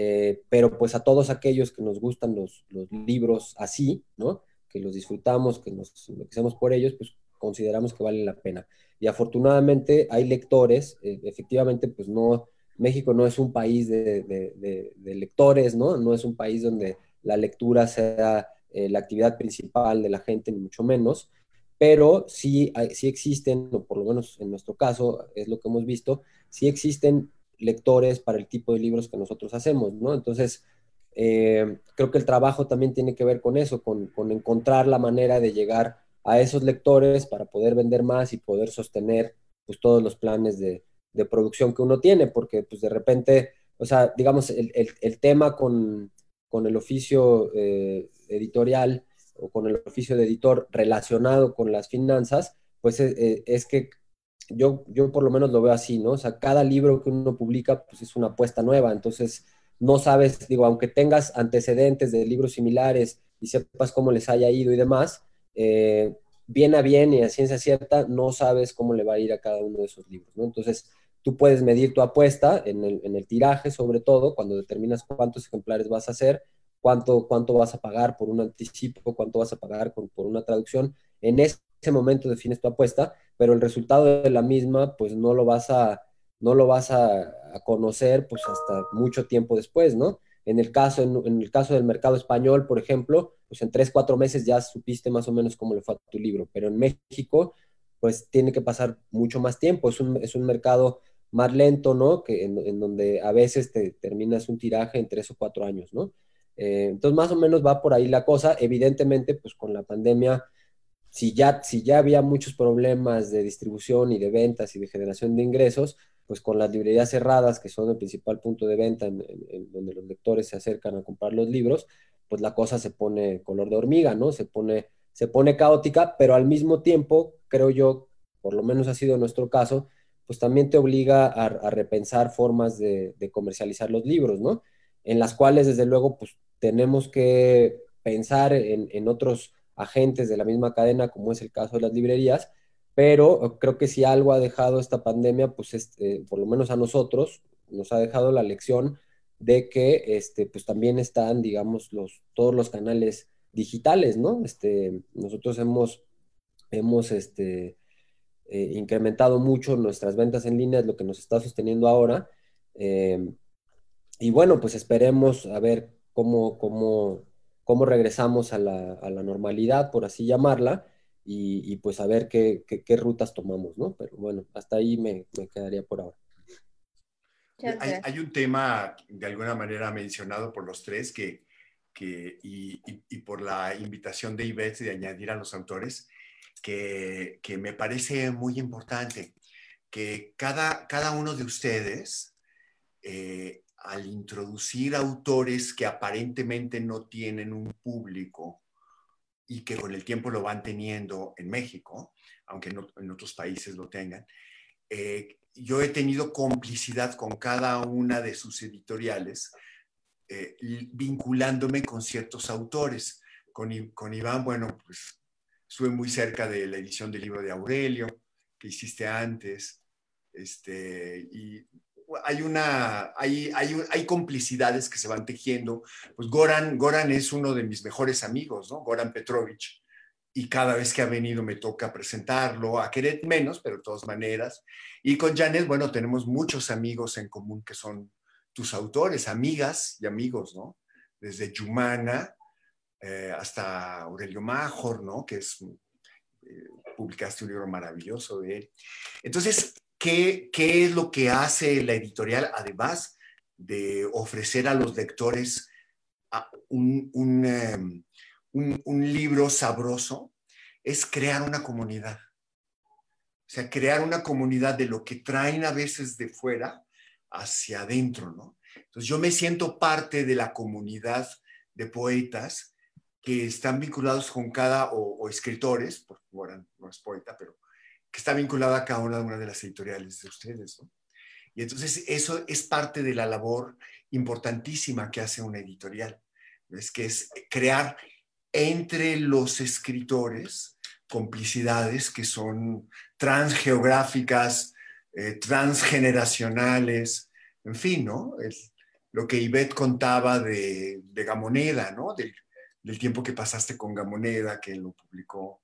[SPEAKER 5] Eh, pero pues a todos aquellos que nos gustan los, los, libros así, ¿no? Que los disfrutamos, que nos enloquecemos por ellos, pues consideramos que valen la pena. Y afortunadamente hay lectores, eh, efectivamente, pues no, México no es un país de, de, de, de, lectores, ¿no? No es un país donde la lectura sea eh, la actividad principal de la gente, ni mucho menos, pero sí, hay, sí existen, o por lo menos en nuestro caso es lo que hemos visto, sí existen lectores para el tipo de libros que nosotros hacemos, ¿no? Entonces, eh, creo que el trabajo también tiene que ver con eso, con, con, encontrar la manera de llegar a esos lectores para poder vender más y poder sostener pues, todos los planes de, de producción que uno tiene, porque pues de repente, o sea, digamos, el, el, tema con, con, el oficio eh, editorial o con el oficio de editor relacionado con las finanzas, pues eh, es, que yo, yo por lo menos lo veo así, ¿no? O sea, cada libro que uno publica, pues es una apuesta nueva, entonces no sabes, digo, aunque tengas antecedentes de libros similares y sepas cómo les haya ido y demás, eh, bien a bien y a ciencia cierta, no sabes cómo le va a ir a cada uno de esos libros, ¿no? Entonces, tú puedes medir tu apuesta en el, tiraje, sobre todo, cuando determinas cuántos ejemplares vas a hacer, cuánto, cuánto vas a pagar por un anticipo, cuánto vas a pagar por una traducción. En ese momento defines tu apuesta, pero el resultado de la misma, pues no lo vas a, no lo vas a, conocer pues hasta mucho tiempo después, ¿no? En el, caso, en, el caso del mercado español, por ejemplo, pues en tres, cuatro meses ya supiste más o menos cómo le fue a tu libro, pero en México, pues tiene que pasar mucho más tiempo, es un, es un mercado más lento, ¿no? Que en, donde a veces te terminas un tiraje en tres o cuatro años, ¿no? Eh, entonces, más o menos va por ahí la cosa. Evidentemente, pues con la pandemia, si ya, si ya había muchos problemas de distribución y de ventas y de generación de ingresos, pues con las librerías cerradas, que son el principal punto de venta en, donde los lectores se acercan a comprar los libros, pues la cosa se pone color de hormiga, ¿no? Se pone, se pone caótica, pero al mismo tiempo, creo yo, por lo menos ha sido nuestro caso, pues también te obliga a, repensar formas de, comercializar los libros, ¿no? En las cuales, desde luego, pues tenemos que pensar en, en otros agentes de la misma cadena, como es el caso de las librerías, pero creo que si algo ha dejado esta pandemia, pues este, por lo menos a nosotros, nos ha dejado la lección de que este, pues también están, digamos, los, todos los canales digitales, ¿no? Este, nosotros hemos, hemos este, eh, incrementado mucho nuestras ventas en línea, es lo que nos está sosteniendo ahora. Em, y bueno, pues esperemos a ver cómo, cómo, cómo regresamos a la, a la normalidad, por así llamarla y, pues a ver qué, qué, rutas tomamos, ¿no? Pero bueno, hasta ahí me, me quedaría por ahora.
[SPEAKER 6] Hay, hay, un tema de alguna manera mencionado por los tres que, que y, y, por la invitación de Ivette de añadir a los autores, que, que me parece muy importante, que cada, cada uno de ustedes, eh, al introducir autores que aparentemente no tienen un público, y que con el tiempo lo van teniendo en México, aunque en otros países lo tengan. Eh, yo he tenido complicidad con cada una de sus editoriales, eh, vinculándome con ciertos autores. Con, con Iván, bueno, pues estuve muy cerca de la edición del libro de Aurelio, que hiciste antes, este, y hay una, hay, hay, hay, complicidades que se van tejiendo. Pues Goran, Goran es uno de mis mejores amigos, ¿no? Goran Petrovich. Y cada vez que ha venido me toca presentarlo, a querer menos, pero de todas maneras. Y con Janet, bueno, tenemos muchos amigos en común que son tus autores, amigas y amigos, ¿no? Desde Yumana eh, hasta Aurelio Major, ¿no? Que es, eh, publicaste un libro maravilloso de él. Entonces, ¿Qué, es lo que hace la editorial, además de ofrecer a los lectores ah, em, un, libro sabroso? Es crear una comunidad. O sea, crear una comunidad de lo que traen a veces de fuera hacia adentro, ¿no? Entonces yo me siento parte de la comunidad de poetas que están vinculados con cada, o, escritores, porque bueno, no es poeta, pero que está vinculada a cada una de las editoriales de ustedes. Y entonces eso es parte de la labor importantísima que hace una editorial, es que es crear entre los escritores complicidades que son transgeográficas, eh, transgeneracionales, en fin, ¿no? Lo que Ivette contaba de, de Gamoneda, ¿no? Del, del, tiempo que pasaste con Gamoneda, que lo publicó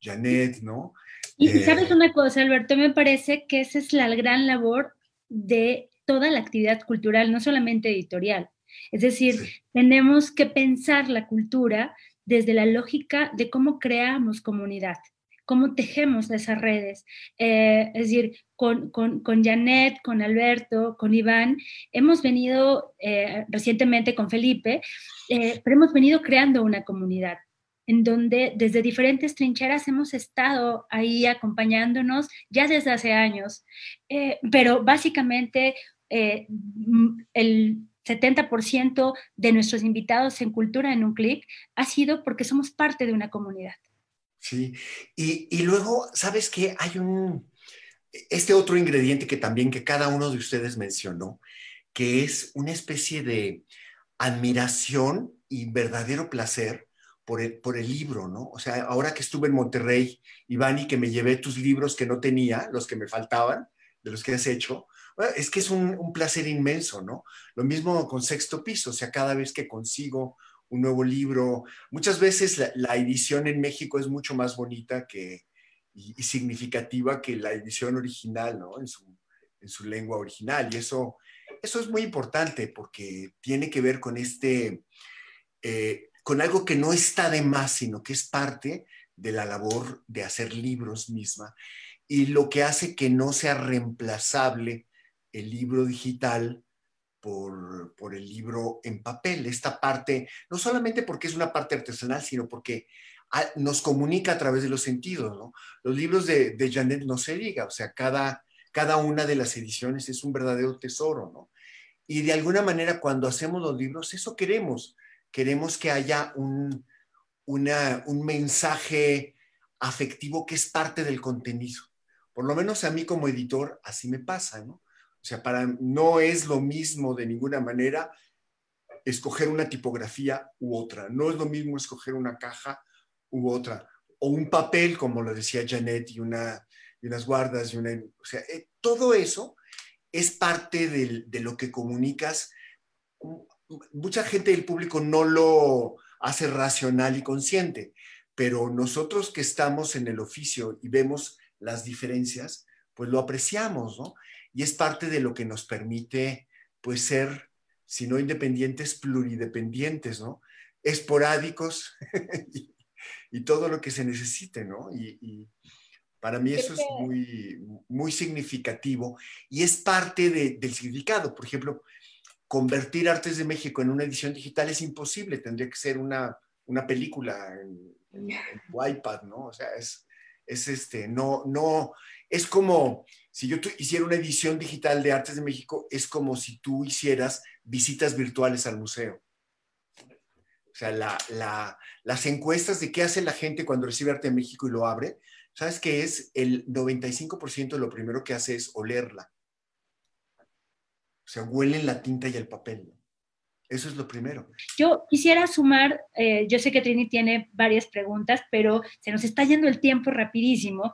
[SPEAKER 6] Janet, ¿no?
[SPEAKER 1] Y, sabes eh, una cosa, Alberto, me parece que esa es la gran labor de toda la actividad cultural, no solamente editorial. Es decir, tenemos que pensar la cultura desde la lógica de cómo creamos comunidad, cómo tejemos esas redes. Eh, es decir, con, con, con, Janet, con Alberto, con Iván, hemos venido eh, recientemente con Felipe, pero hemos venido creando una comunidad en donde desde diferentes trincheras hemos estado ahí acompañándonos ya desde hace años, eh, pero básicamente eh, el 70% de nuestros invitados en Cultura en un clic ha sido porque somos parte de una comunidad.
[SPEAKER 6] Sí, y, y luego, ¿sabes qué? Hay un, este otro ingrediente que también que cada uno de ustedes mencionó, que es una especie de admiración y verdadero placer por el, por el libro, ¿no? O sea, ahora que estuve en Monterrey, Iván, y que me llevé tus libros que no tenía, los que me faltaban, de los que has hecho, es que es un, placer inmenso, ¿no? Lo mismo con sexto piso, o sea, cada vez que consigo un nuevo libro, muchas veces la, edición en México es mucho más bonita que, y, significativa que la edición original, ¿no? En su, en su lengua original. Y eso, eso es muy importante porque tiene que ver con este, eh, con algo que no está de más, sino que es parte de la labor de hacer libros misma y lo que hace que no sea reemplazable el libro digital por, por, el libro en papel. Esta parte, no solamente porque es una parte artesanal, sino porque nos comunica a través de los sentidos. ¿no? Los libros de, de, Janet no se diga, o sea, cada, cada una de las ediciones es un verdadero tesoro. ¿no? Y de alguna manera cuando hacemos los libros, eso queremos. Queremos que haya un, un mensaje afectivo que es parte del contenido. Por lo menos a mí como editor así me pasa, ¿no? O sea, para no es lo mismo de ninguna manera escoger una tipografía u otra. No es lo mismo escoger una caja u otra. O un papel, como lo decía Janet, y, una, y unas guardas, y una... O sea, eh, todo eso es parte de lo que comunicas. Mucha gente del público no lo hace racional y consciente, pero nosotros que estamos en el oficio y vemos las diferencias, pues lo apreciamos, ¿no? y es parte de lo que nos permite, pues, ser, si no independientes, pluridependientes, ¿no? Esporádicos y, todo lo que se necesite, ¿no? Y, para mí eso es muy, muy significativo y es parte del significado. Por ejemplo, convertir Artes de México en una edición digital es imposible, tendría que ser una, una película en, en, iPad, ¿no? O sea, es, es este, no, no, es como si yo hiciera una edición digital de Artes de México, es como si tú hicieras visitas virtuales al museo. O sea, las encuestas de qué hace la gente cuando recibe Arte de México y lo abre, ¿sabes qué es? El 95% de lo primero que hace es olerla. O sea, huelen la tinta y el papel. Eso es lo primero.
[SPEAKER 1] Yo quisiera sumar, eh, yo sé que Trini tiene varias preguntas, pero se nos está yendo el tiempo rapidísimo.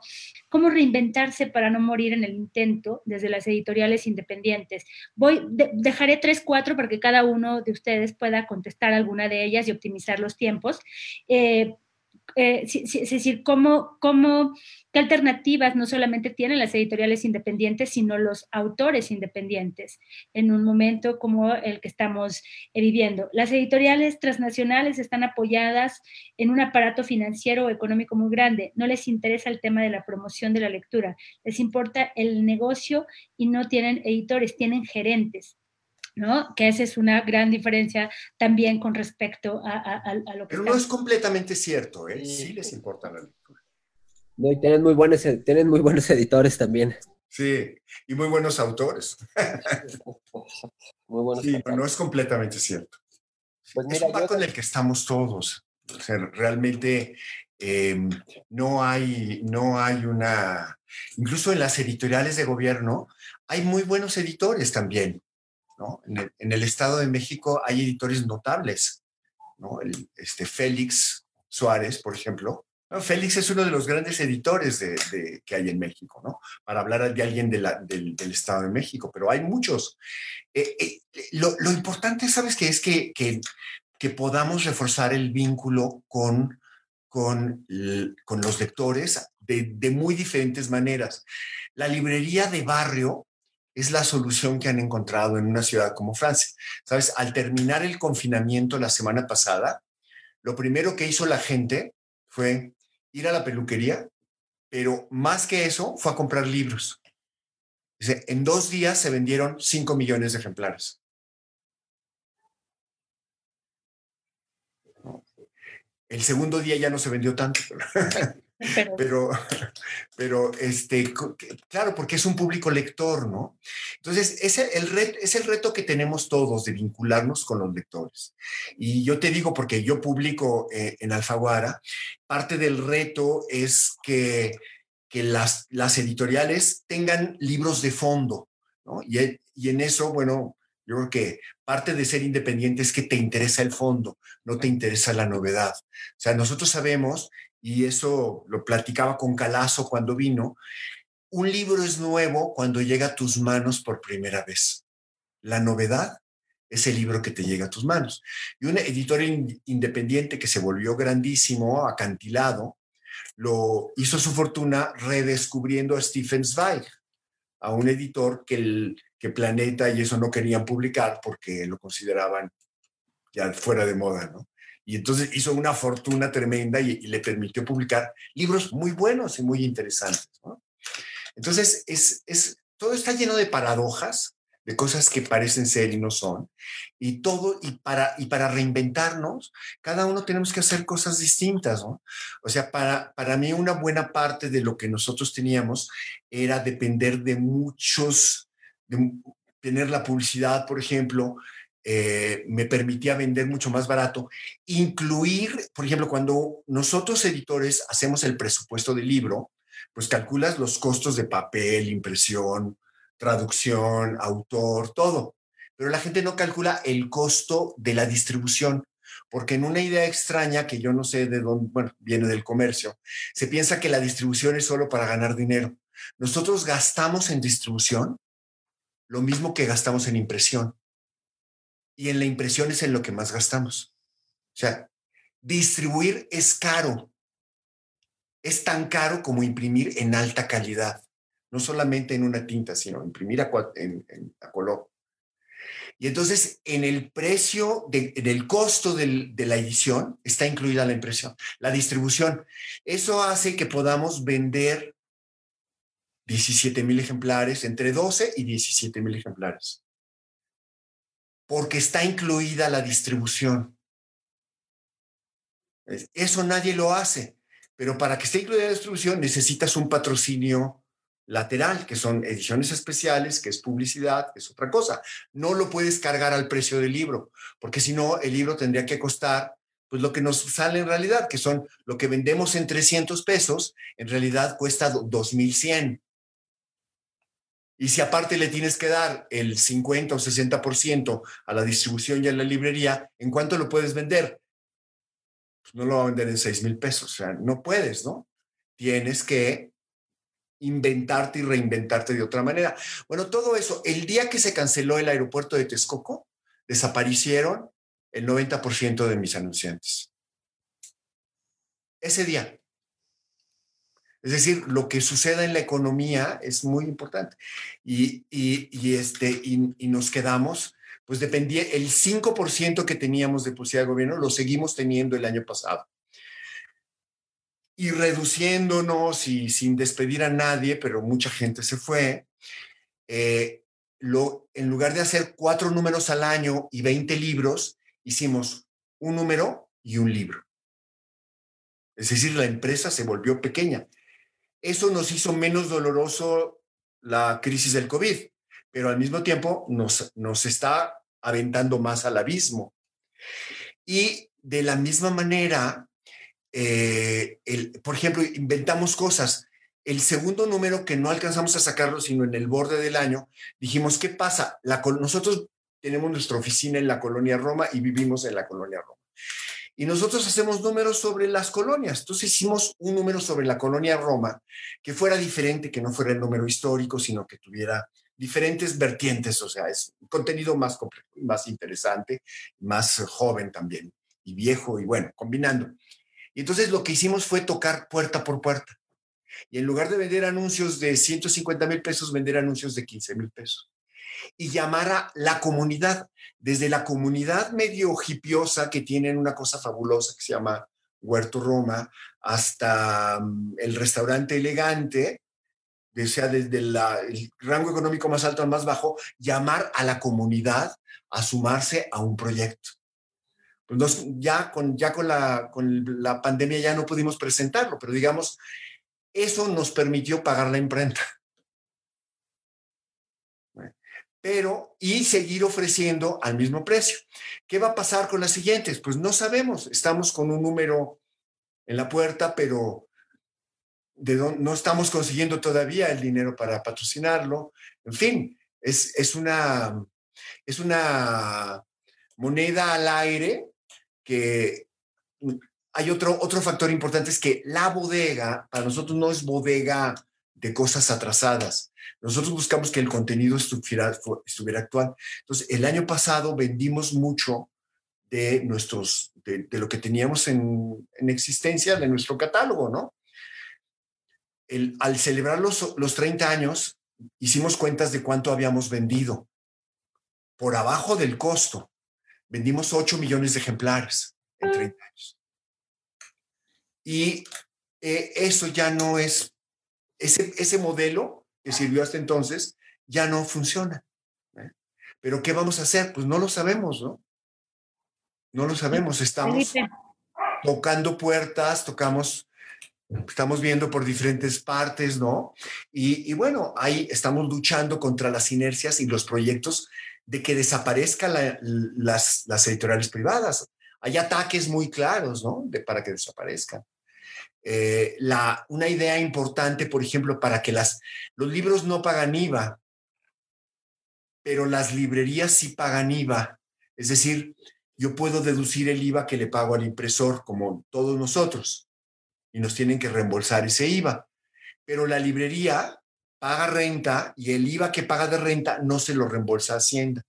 [SPEAKER 1] ¿Cómo reinventarse para no morir en el intento desde las editoriales independientes? Voy, dejaré tres, cuatro para que cada uno de ustedes pueda contestar alguna de ellas y optimizar los tiempos. Eh, eh, es decir, cómo, qué alternativas no solamente tienen las editoriales independientes, sino los autores independientes en un momento como el que estamos eh, viviendo. Las editoriales transnacionales están apoyadas en un aparato financiero o económico muy grande. No les interesa el tema de la promoción de la lectura, les importa el negocio y no tienen editores, tienen gerentes. ¿No? Que esa es una gran diferencia también con respecto a, lo que...
[SPEAKER 6] Pero no es completamente cierto, ¿eh? Sí les importa la lectura.
[SPEAKER 5] No, y tienen muy, buenos, tienen muy buenos editores también.
[SPEAKER 6] Sí, y muy buenos autores. muy buenos sí, pero no es completamente cierto. Pues es un marco en el que estamos todos. O sea, realmente em, no, hay, no hay una... Incluso en las editoriales de gobierno hay muy buenos editores también. En, el, Estado de México hay editores notables, ¿no? este Félix Suárez, por ejemplo. Félix es uno de los grandes editores de, que hay en México, ¿no? Para hablar de alguien del, Estado de México, pero hay muchos. Eh, eh, lo, importante, ¿sabes qué? Es que, que, podamos reforzar el vínculo con, con, con los lectores de, de muy diferentes maneras. La librería de barrio es la solución que han encontrado en una ciudad como Francia. Sabes, al terminar el confinamiento la semana pasada, lo primero que hizo la gente fue ir a la peluquería, pero más que eso fue a comprar libros. En dos días se vendieron 5 millones de ejemplares. El segundo día ya no se vendió tanto, pero, pero, este, claro, porque es un público lector, ¿no? Entonces, ese el reto, es el reto que tenemos todos de vincularnos con los lectores. Y yo te digo, porque yo publico eh, en Alfaguara, parte del reto es que, que las, las editoriales tengan libros de fondo, ¿no? Y, y en eso, bueno, yo creo que parte de ser independiente es que te interesa el fondo, no te interesa la novedad. O sea, nosotros sabemos, y eso lo platicaba con Calazo cuando vino, un libro es nuevo cuando llega a tus manos por primera vez. La novedad es el libro que te llega a tus manos. Y un editor independiente que se volvió grandísimo, acantilado, lo hizo su fortuna redescubriendo a Stephen Zweig, a un editor que el, que Planeta y eso no querían publicar porque lo consideraban ya fuera de moda, ¿no? Y entonces hizo una fortuna tremenda y, le permitió publicar libros muy buenos y muy interesantes. Entonces, es, es, todo está lleno de paradojas, de cosas que parecen ser y no son. Y todo, y para, y para reinventarnos, cada uno tenemos que hacer cosas distintas, ¿no? O sea, para, para mí una buena parte de lo que nosotros teníamos era depender de muchos tener la publicidad, por ejemplo, eh, me permitía vender mucho más barato, incluir, por ejemplo, cuando nosotros editores hacemos el presupuesto del libro, pues calculas los costos de papel, impresión, traducción, autor, todo. Pero la gente no calcula el costo de la distribución, porque en una idea extraña que yo no sé de dónde, bueno, viene del comercio, se piensa que la distribución es solo para ganar dinero. Nosotros gastamos en distribución lo mismo que gastamos en impresión. Y en la impresión es en lo que más gastamos. O sea, distribuir es caro. Es tan caro como imprimir en alta calidad. No solamente en una tinta, sino imprimir a, en, color. Y entonces, en el precio, de, en el costo de la edición, está incluida la impresión, la distribución. Eso hace que podamos vender 17 mil ejemplares, entre 12 y 17 mil ejemplares. Porque está incluida la distribución. Eso nadie lo hace, pero para que esté incluida la distribución necesitas un patrocinio lateral, que son ediciones especiales, que es publicidad, que es otra cosa. No lo puedes cargar al precio del libro, porque si no, el libro tendría que costar pues lo que nos sale en realidad, que son lo que vendemos en 300 pesos, en realidad cuesta 2.100. Y si aparte le tienes que dar el 50 o 60% a la distribución y a la librería, ¿en cuánto lo puedes vender? Pues no lo va a vender en 6 mil pesos. O sea, no puedes, ¿no? Tienes que inventarte y reinventarte de otra manera. Bueno, todo eso, el día que se canceló el aeropuerto de Texcoco, desaparecieron el 90% de mis anunciantes. Ese día. Es decir, lo que suceda en la economía es muy importante. Y, este, y, nos quedamos, pues dependía, el 5% que teníamos de publicidad de gobierno lo seguimos teniendo el año pasado. Y reduciéndonos y sin despedir a nadie, pero mucha gente se fue, eh, lo, en lugar de hacer cuatro números al año y 20 libros, hicimos un número y un libro. Es decir, la empresa se volvió pequeña. Eso nos hizo menos doloroso la crisis del COVID, pero al mismo tiempo nos, nos está aventando más al abismo. Y de la misma manera, eh, por ejemplo, inventamos cosas. El segundo número que no alcanzamos a sacarlo, sino en el borde del año, dijimos, ¿qué pasa? La, nosotros tenemos nuestra oficina en la colonia Roma y vivimos en la colonia Roma. Y nosotros hacemos números sobre las colonias. Entonces hicimos un número sobre la colonia Roma que fuera diferente, que no fuera el número histórico, sino que tuviera diferentes vertientes, o sea, es un contenido más complejo, más interesante, más joven también, y viejo, y bueno, combinando. Y entonces lo que hicimos fue tocar puerta por puerta. Y en lugar de vender anuncios de 150 mil pesos, vender anuncios de 15 mil pesos y llamar a la comunidad, desde la comunidad medio hipiosa que tienen una cosa fabulosa que se llama Huerto Roma, hasta mm, el restaurante elegante, sea, desde el rango económico más alto al más bajo, llamar a la comunidad a sumarse a un proyecto. pues ya, con, ya con, la, con la pandemia ya no pudimos presentarlo, pero digamos, eso nos permitió pagar la imprenta. Pero, y seguir ofreciendo al mismo precio. ¿Qué va a pasar con las siguientes? Pues no sabemos. Estamos con un número en la puerta, pero de no estamos consiguiendo todavía el dinero para patrocinarlo. En fin, es, es, una, es una moneda al aire que hay otro, otro factor importante, es que la bodega para nosotros no es bodega de cosas atrasadas. Nosotros buscamos que el contenido estuviera, estuviera actual. Entonces, el año pasado vendimos mucho de, nuestros, de, lo que teníamos en, en, existencia, de nuestro catálogo, ¿no? El, al celebrar los, los 30 años, hicimos cuentas de cuánto habíamos vendido. Por abajo del costo, vendimos 8 millones de ejemplares en 30 ah. años. Y eh, eso ya no es, ese, ese modelo que sirvió hasta entonces ya no funciona. ¿eh? Pero ¿qué vamos a hacer? Pues no lo sabemos, ¿no? No lo sabemos. Estamos tocando puertas, tocamos, estamos viendo por diferentes partes, ¿no? Y, y bueno, ahí estamos luchando contra las inercias y los proyectos de que desaparezcan las, las editoriales privadas. Hay ataques muy claros, ¿no? De, para que desaparezcan. Eh, la, una idea importante, por ejemplo, para que las, los libros no pagan IVA, pero las librerías sí pagan IVA. Es decir, yo puedo deducir el IVA que le pago al impresor, como todos nosotros, y nos tienen que reembolsar ese IVA. Pero la librería paga renta y el IVA que paga de renta no se lo reembolsa Hacienda.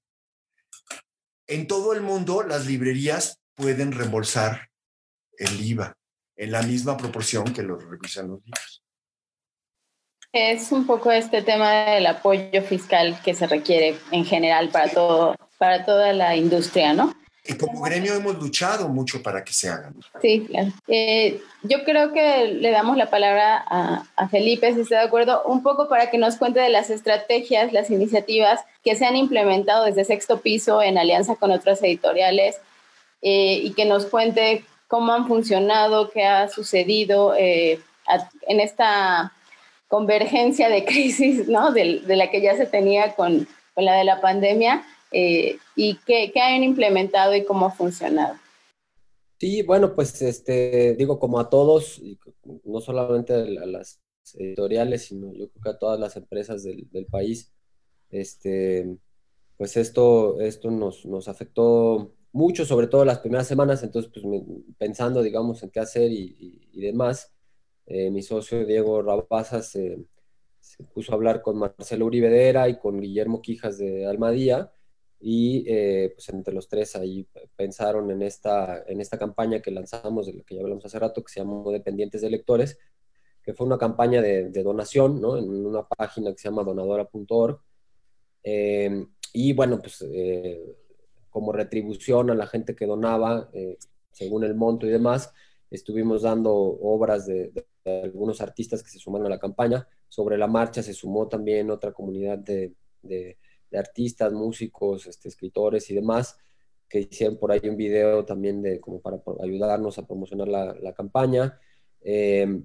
[SPEAKER 6] En todo el mundo, las librerías pueden reembolsar el IVA en la misma proporción que lo revisan los libros.
[SPEAKER 2] Es un poco este tema del apoyo fiscal que se requiere en general para todo, para toda la industria, ¿no?
[SPEAKER 6] Y como gremio hemos luchado mucho para que se hagan.
[SPEAKER 2] Sí, claro. Eh, yo creo que le damos la palabra a, a, Felipe, si está de acuerdo, un poco para que nos cuente de las estrategias, las iniciativas que se han implementado desde sexto piso en alianza con otras editoriales eh, y que nos cuente cómo han funcionado, qué ha sucedido eh, en esta convergencia de crisis, ¿no? De, la que ya se tenía con, con la de la pandemia eh, y qué, qué, han implementado y cómo ha funcionado.
[SPEAKER 5] Sí, bueno, pues este, digo, como a todos, no solamente a las editoriales, sino yo creo que a todas las empresas del, del país, este, pues esto, esto nos, nos afectó mucho, sobre todo las primeras semanas, entonces pues pensando, digamos, en qué hacer y, demás, eh, mi socio Diego Rabazas se puso a hablar con Marcelo Urivedera y con Guillermo Quijas de Almadía y eh, pues entre los tres ahí pensaron en esta, en esta campaña que lanzamos, de la que ya hablamos hace rato, que se llamó Dependientes de Lectores, que fue una campaña de, donación, ¿no? En una página que se llama donadora.org. Eh, y bueno, pues como retribución a la gente que donaba, eh, según el monto y demás, estuvimos dando obras de, algunos artistas que se sumaron a la campaña. Sobre la marcha se sumó también otra comunidad de, artistas, músicos, este, escritores y demás, que hicieron por ahí un video también de como para ayudarnos a promocionar la, campaña. Em,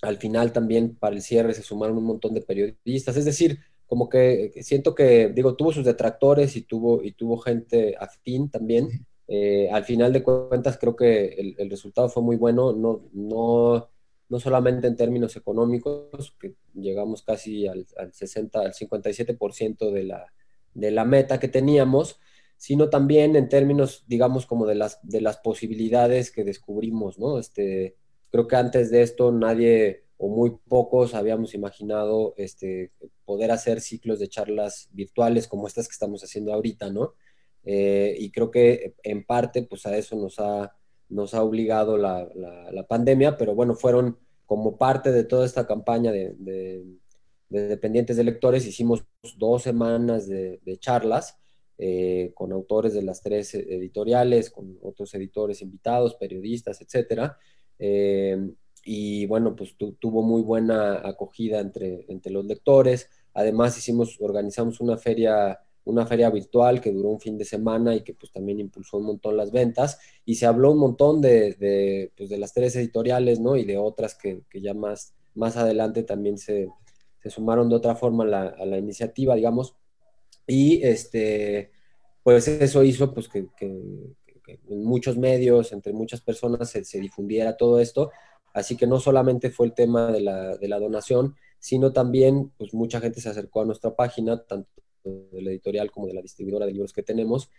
[SPEAKER 5] al final también para el cierre se sumaron un montón de periodistas, es decir, como que siento que, digo, tuvo sus detractores y tuvo, y tuvo gente afín también. Eh, al final de cuentas, creo que el, resultado fue muy bueno, no, no, no solamente en términos económicos, que llegamos casi al, al 60, al 57% de la, de la meta que teníamos, sino también en términos, digamos, como de las, de las posibilidades que descubrimos, ¿no? Este, creo que antes de esto nadie o muy pocos habíamos imaginado este, poder hacer ciclos de charlas virtuales como estas que estamos haciendo ahorita, ¿no? Eh, y creo que en parte, pues a eso nos ha, nos ha obligado la, la, pandemia, pero bueno, fueron como parte de toda esta campaña de, de, dependientes de lectores, hicimos dos semanas de, charlas eh, con autores de las tres editoriales, con otros editores invitados, periodistas, etcétera. Eh, y bueno, pues tuvo muy buena acogida entre, entre los lectores. Además, hicimos, organizamos una feria, una feria virtual que duró un fin de semana y que pues también impulsó un montón las ventas y se habló un montón de, de, pues, de las tres editoriales, ¿no? Y de otras que, que ya más, más adelante también se, se sumaron de otra forma a la, a la, iniciativa, digamos. Y este, pues eso hizo pues que, que en muchos medios, entre muchas personas se, se, difundiera todo esto. Así que no solamente fue el tema de la, de la donación, sino también pues mucha gente se acercó a nuestra página, tanto de la editorial como de la distribuidora de libros que tenemos.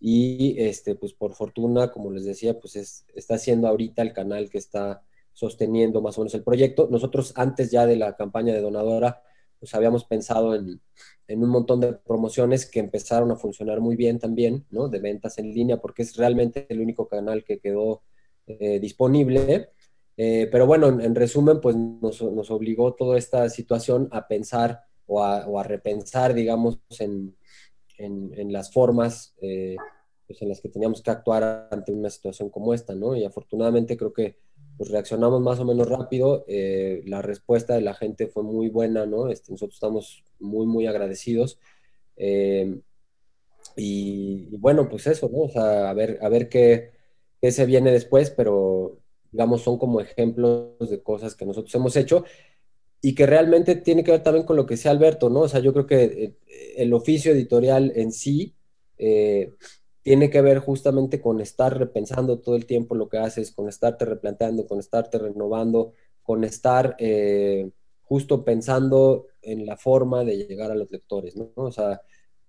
[SPEAKER 5] Y este, pues por fortuna, como les decía, pues es, está siendo ahorita el canal que está sosteniendo más o menos el proyecto. Nosotros antes ya de la campaña de donadora, pues habíamos pensado en, en, un montón de promociones que empezaron a funcionar muy bien también, ¿no? De ventas en línea, porque es realmente el único canal que quedó eh, disponible. Eh, pero bueno, en, en, resumen, pues nos, nos obligó toda esta situación a pensar o a, repensar, digamos, en, en, las formas eh, pues en las que teníamos que actuar ante una situación como esta, ¿no? Y afortunadamente creo que pues, reaccionamos más o menos rápido, eh, la respuesta de la gente fue muy buena, ¿no? Este, nosotros estamos muy, muy agradecidos. Y, y, bueno, pues eso, ¿no? O sea, a ver, a ver qué, qué se viene después, pero digamos, son como ejemplos de cosas que nosotros hemos hecho y que realmente tiene que ver también con lo que decía Alberto, ¿no? O sea, yo creo que eh, el oficio editorial en sí eh, tiene que ver justamente con estar repensando todo el tiempo lo que haces, con estarte replanteando, con estarte renovando, con estar eh, justo pensando en la forma de llegar a los lectores, ¿no? O sea,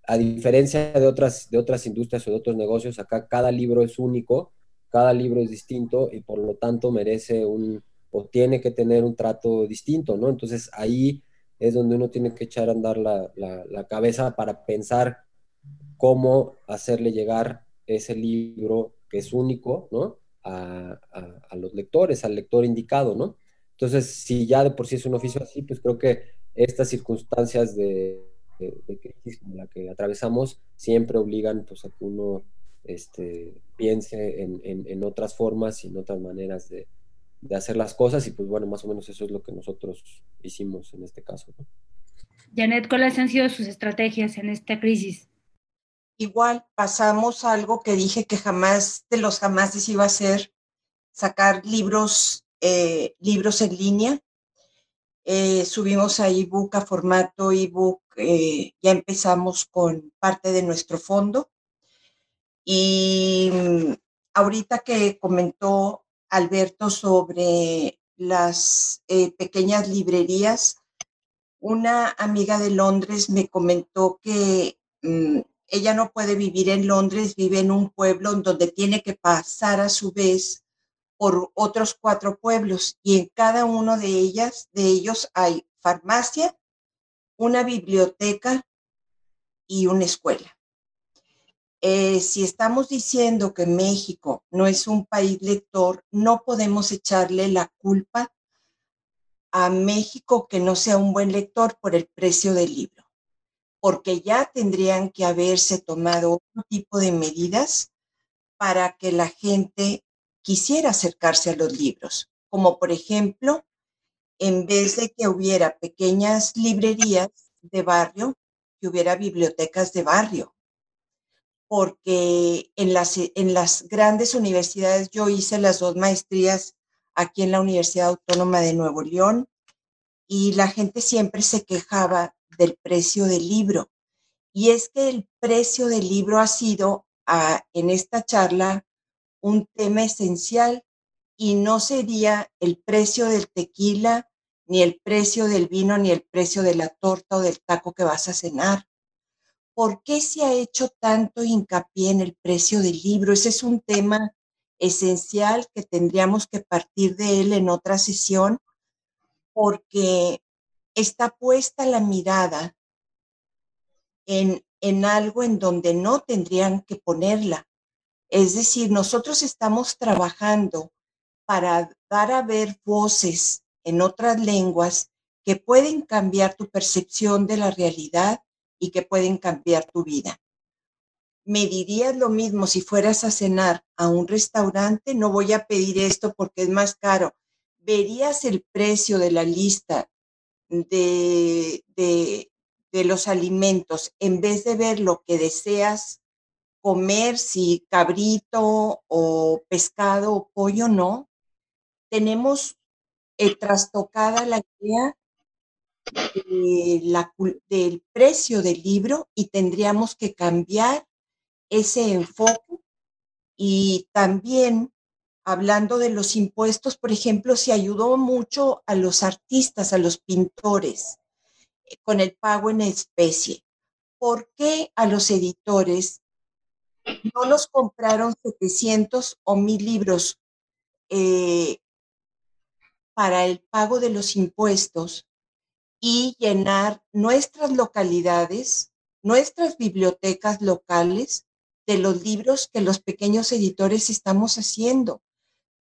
[SPEAKER 5] a diferencia de otras, de otras industrias o de otros negocios, acá cada libro es único, cada libro es distinto y por lo tanto merece un, o tiene que tener un trato distinto, ¿no? Entonces ahí es donde uno tiene que echar a andar la, la, cabeza para pensar cómo hacerle llegar ese libro que es único, ¿no? A, a, los lectores, al lector indicado, ¿no? Entonces, si ya de por sí es un oficio así, pues creo que estas circunstancias de crisis como la que atravesamos siempre obligan pues, a que uno este, piense en, en, en otras formas y en otras maneras de, de hacer las cosas y pues bueno, más o menos eso es lo que nosotros hicimos en este caso. ¿no?
[SPEAKER 1] Janet, ¿cuáles han sido sus estrategias en esta crisis?
[SPEAKER 4] Igual pasamos algo que dije que jamás de los jamás iba a ser sacar libros, eh, libros en línea. Eh, subimos a ebook, a formato ebook, eh, ya empezamos con parte de nuestro fondo. Y mm, ahorita que comentó Alberto sobre las eh, pequeñas librerías. Una amiga de Londres me comentó que mmm, ella no puede vivir en Londres, vive en un pueblo donde tiene que pasar a su vez por otros cuatro pueblos y en cada uno de ellas, de ellos hay farmacia, una biblioteca y una escuela eh, si estamos diciendo que México no es un país lector, no podemos echarle la culpa a México que no sea un buen lector por el precio del libro, porque ya tendrían que haberse tomado otro tipo de medidas para que la gente quisiera acercarse a los libros, como por ejemplo, en vez de que hubiera pequeñas librerías de barrio, que hubiera bibliotecas de barrio porque en las, en las grandes universidades yo hice las dos maestrías aquí en la Universidad Autónoma de Nuevo León y la gente siempre se quejaba del precio del libro. Y es que el precio del libro ha sido a, en esta charla un tema esencial y no sería el precio del tequila, ni el precio del vino, ni el precio de la torta o del taco que vas a cenar ¿por qué se ha hecho tanto hincapié en el precio del libro? Ese es un tema esencial que tendríamos que partir de él en otra sesión, porque está puesta la mirada en, en algo en donde no tendrían que ponerla. Es decir, nosotros estamos trabajando para dar a ver voces en otras lenguas que pueden cambiar tu percepción de la realidad y que pueden cambiar tu vida. ¿Me dirías lo mismo si fueras a cenar a un restaurante? No voy a pedir esto porque es más caro. ¿Verías el precio de la lista de, de, los alimentos, en vez de ver lo que deseas comer, si cabrito o pescado o pollo, no, tenemos eh, trastocada la idea del precio del libro y tendríamos que cambiar ese enfoque y también hablando de los impuestos, por ejemplo, se ayudó mucho a los artistas, a los pintores, eh, con el pago en especie. ¿Por qué a los editores no nos compraron 700 o 1000 libros eh, para el pago de los impuestos y llenar nuestras localidades, nuestras bibliotecas locales de los libros que los pequeños editores estamos haciendo.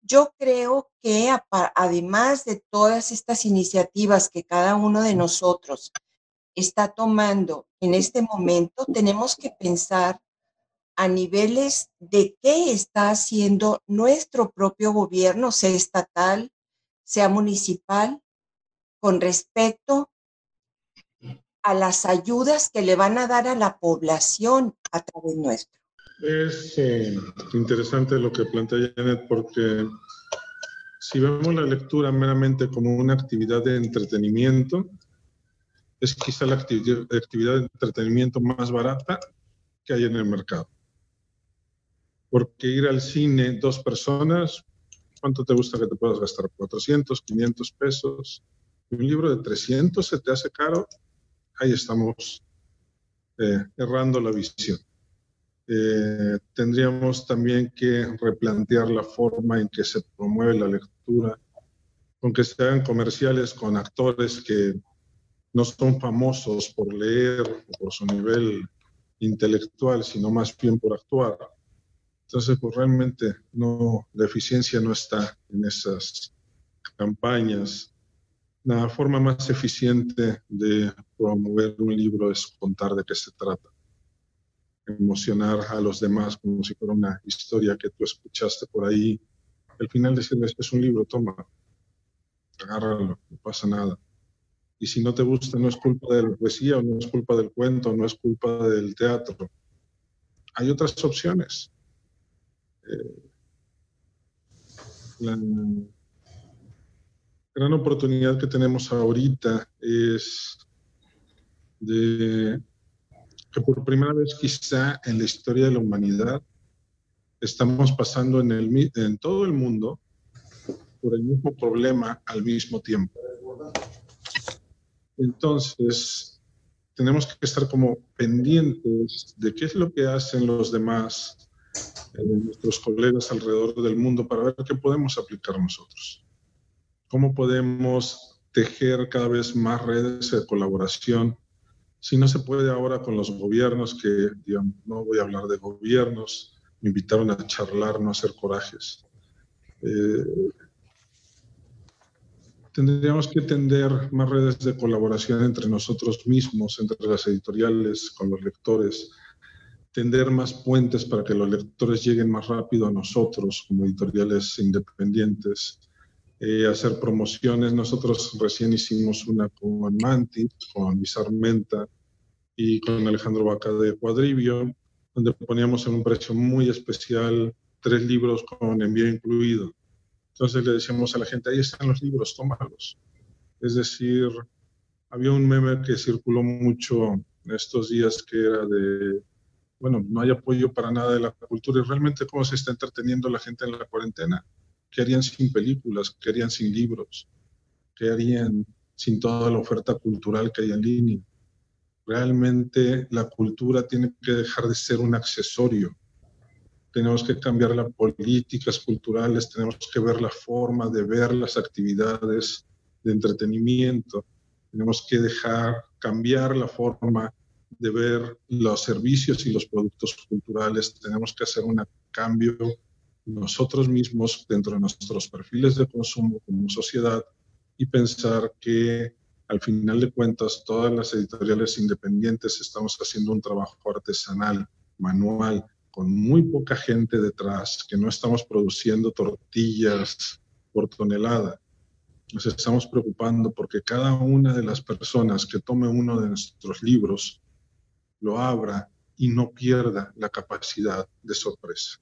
[SPEAKER 4] Yo creo que además de todas estas iniciativas que cada uno de nosotros está tomando en este momento, tenemos que pensar a niveles de qué está haciendo nuestro propio gobierno, sea estatal, sea municipal, con respecto a las ayudas que le van a dar a la población a través nuestro.
[SPEAKER 3] Es eh, interesante lo que plantea Janet porque si vemos la lectura meramente como una actividad de entretenimiento, es quizá la actividad, actividad de entretenimiento más barata que hay en el mercado. Porque ir al cine dos personas, ¿cuánto te gusta que te puedas gastar? ¿400, 500 pesos? Un libro de 300 se te hace caro, ahí estamos eh, errando la visión. Eh, tendríamos también que replantear la forma en que se promueve la lectura, con que se hagan comerciales con actores que no son famosos por leer o por su nivel intelectual, sino más bien por actuar. Entonces, pues realmente no, la eficiencia no está en esas campañas. La forma más eficiente de promover un libro es contar de qué se trata emocionar a los demás como si fuera una historia que tú escuchaste por ahí. Al final decirles, es un libro, toma, agárralo, no pasa nada. Y si no te gusta, no es culpa de la poesía, o no es culpa del cuento, no es culpa del teatro. Hay otras opciones. Eh, la gran oportunidad que tenemos ahorita es de que por primera vez quizá en la historia de la humanidad estamos pasando en, el, en todo el mundo por el mismo problema al mismo tiempo. Entonces, tenemos que estar como pendientes de qué es lo que hacen los demás, eh, nuestros colegas alrededor del mundo, para ver qué podemos aplicar nosotros. Cómo podemos tejer cada vez más redes de colaboración. Si no se puede ahora con los gobiernos, que digamos, no voy a hablar de gobiernos, me invitaron a charlar, no a hacer corajes. Eh, tendríamos que tender más redes de colaboración entre nosotros mismos, entre las editoriales, con los lectores, tender más puentes para que los lectores lleguen más rápido a nosotros como editoriales independientes, eh, hacer promociones. Nosotros recién hicimos una con Mantis, con Menta y con Alejandro Vaca de Cuadrivio, donde poníamos en un precio muy especial tres libros con envío incluido. Entonces le decíamos a la gente, ahí están los libros, tómalos. Es decir, había un meme que circuló mucho estos días que era de, bueno, no hay apoyo para nada de la cultura y realmente cómo se está entreteniendo la gente en la cuarentena. ¿Qué harían sin películas? ¿Qué harían sin libros? ¿Qué harían sin toda la oferta cultural que hay en línea? Realmente la cultura tiene que dejar de ser un accesorio. Tenemos que cambiar las políticas culturales, tenemos que ver la forma de ver las actividades de entretenimiento, tenemos que dejar cambiar la forma de ver los servicios y los productos culturales, tenemos que hacer un cambio nosotros mismos dentro de nuestros perfiles de consumo como sociedad y pensar que al final de cuentas todas las editoriales independientes estamos haciendo un trabajo artesanal, manual, con muy poca gente detrás, que no estamos produciendo tortillas por tonelada. nos estamos preocupando porque cada una de las personas que tome uno de nuestros libros lo abra y no pierda la capacidad de sorpresa.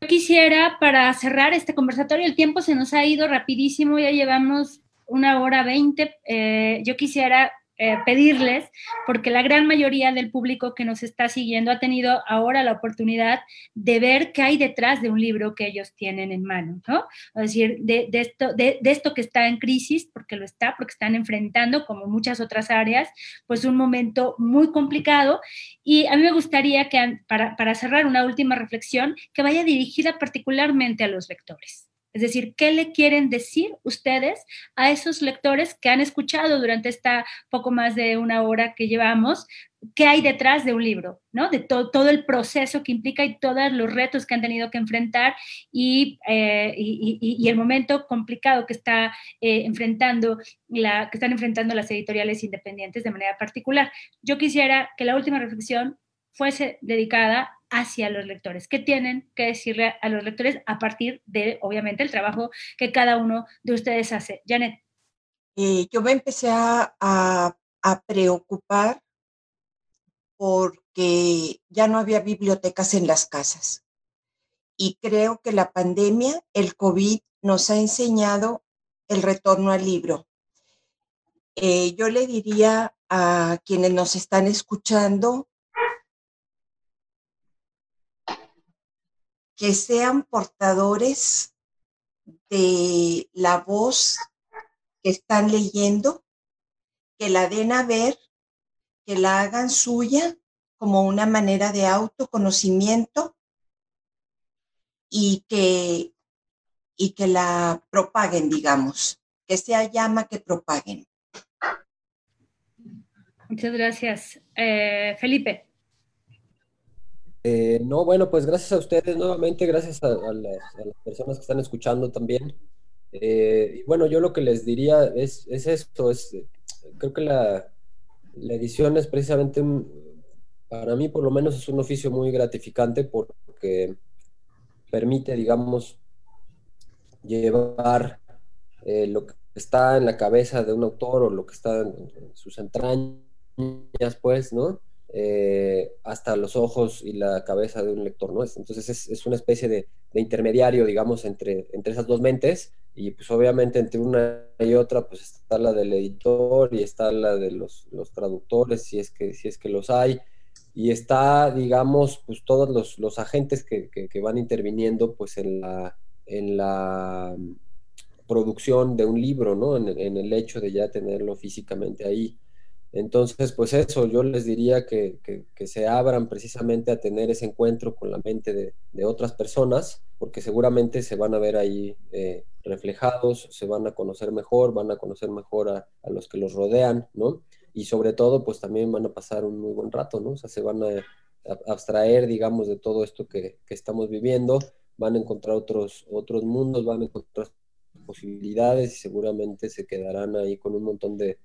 [SPEAKER 1] Yo quisiera, para cerrar este conversatorio, el tiempo se nos ha ido rapidísimo, ya llevamos una hora veinte. Eh, yo quisiera eh, pedirles, porque la gran mayoría del público que nos está siguiendo ha tenido ahora la oportunidad de ver qué hay detrás de un libro que ellos tienen en mano, ¿no? Es decir, de, esto, de, esto que está en crisis, porque lo está, porque están enfrentando, como muchas otras áreas, pues un momento muy complicado. Y a mí me gustaría que, para, para cerrar una última reflexión, que vaya dirigida particularmente a los lectores. Es decir, ¿qué le quieren decir ustedes a esos lectores que han escuchado durante esta poco más de una hora que llevamos? ¿Qué hay detrás de un libro? ¿no? De todo el proceso que implica y todos los retos que han tenido que enfrentar y, eh, el momento complicado que, está, eh, enfrentando que están enfrentando las editoriales independientes de manera particular. Yo quisiera que la última reflexión fuese dedicada hacia los lectores. ¿Qué tienen que decirle a los lectores a partir de, obviamente, el trabajo que cada uno de ustedes hace? Janet.
[SPEAKER 4] Eh, yo me empecé a, a preocupar porque ya no había bibliotecas en las casas. Y creo que la pandemia, el COVID, nos ha enseñado el retorno al libro. Eh, yo le diría a quienes nos están escuchando que sean portadores de la voz que están leyendo, que la den a ver, que la hagan suya como una manera de autoconocimiento y que, y que la propaguen, digamos, que sea llama que propaguen.
[SPEAKER 1] Muchas gracias. Eh, Felipe.
[SPEAKER 5] Eh, no, bueno, pues gracias a ustedes nuevamente, gracias a, las, personas que están escuchando también. Eh, y bueno, yo lo que les diría es, esto, es, creo que la, edición es precisamente, para mí por lo menos es un oficio muy gratificante porque permite, digamos, llevar eh, lo que está en la cabeza de un autor o lo que está en sus entrañas, pues, ¿no? Eh, hasta los ojos y la cabeza de un lector, ¿no? Entonces es, una especie de, intermediario, digamos, entre, entre esas dos mentes y pues obviamente entre una y otra pues está la del editor y está la de los, traductores, si es, que, si es que los hay, y está, digamos, pues todos los, agentes que, van interviniendo pues en la, en la producción de un libro, ¿no? en el hecho de ya tenerlo físicamente ahí. Entonces, pues eso, yo les diría que, se abran precisamente a tener ese encuentro con la mente de, otras personas, porque seguramente se van a ver ahí eh, reflejados, se van a conocer mejor, van a conocer mejor a, los que los rodean, ¿no? Y sobre todo, pues también van a pasar un muy buen rato, ¿no? O sea, se van a, abstraer, digamos, de todo esto que, que, estamos viviendo, van a encontrar otros, otros mundos, van a encontrar posibilidades y seguramente se quedarán ahí con un montón de,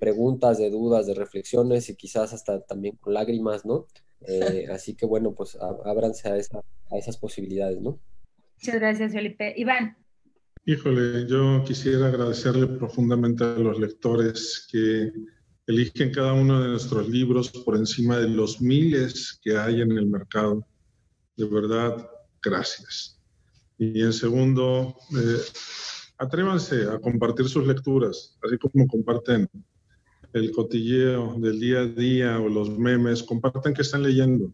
[SPEAKER 5] preguntas, de dudas, de reflexiones y quizás hasta también con lágrimas, ¿no? Eh, así que bueno, pues ábranse a, a esas posibilidades, ¿no?
[SPEAKER 1] Muchas gracias, Felipe. Iván.
[SPEAKER 3] Híjole, yo quisiera agradecerle profundamente a los lectores que eligen cada uno de nuestros libros por encima de los miles que hay en el mercado. De verdad, gracias. Y en segundo, eh, atrévanse a compartir sus lecturas, así como comparten el cotilleo del día a día o los memes, compartan qué están leyendo,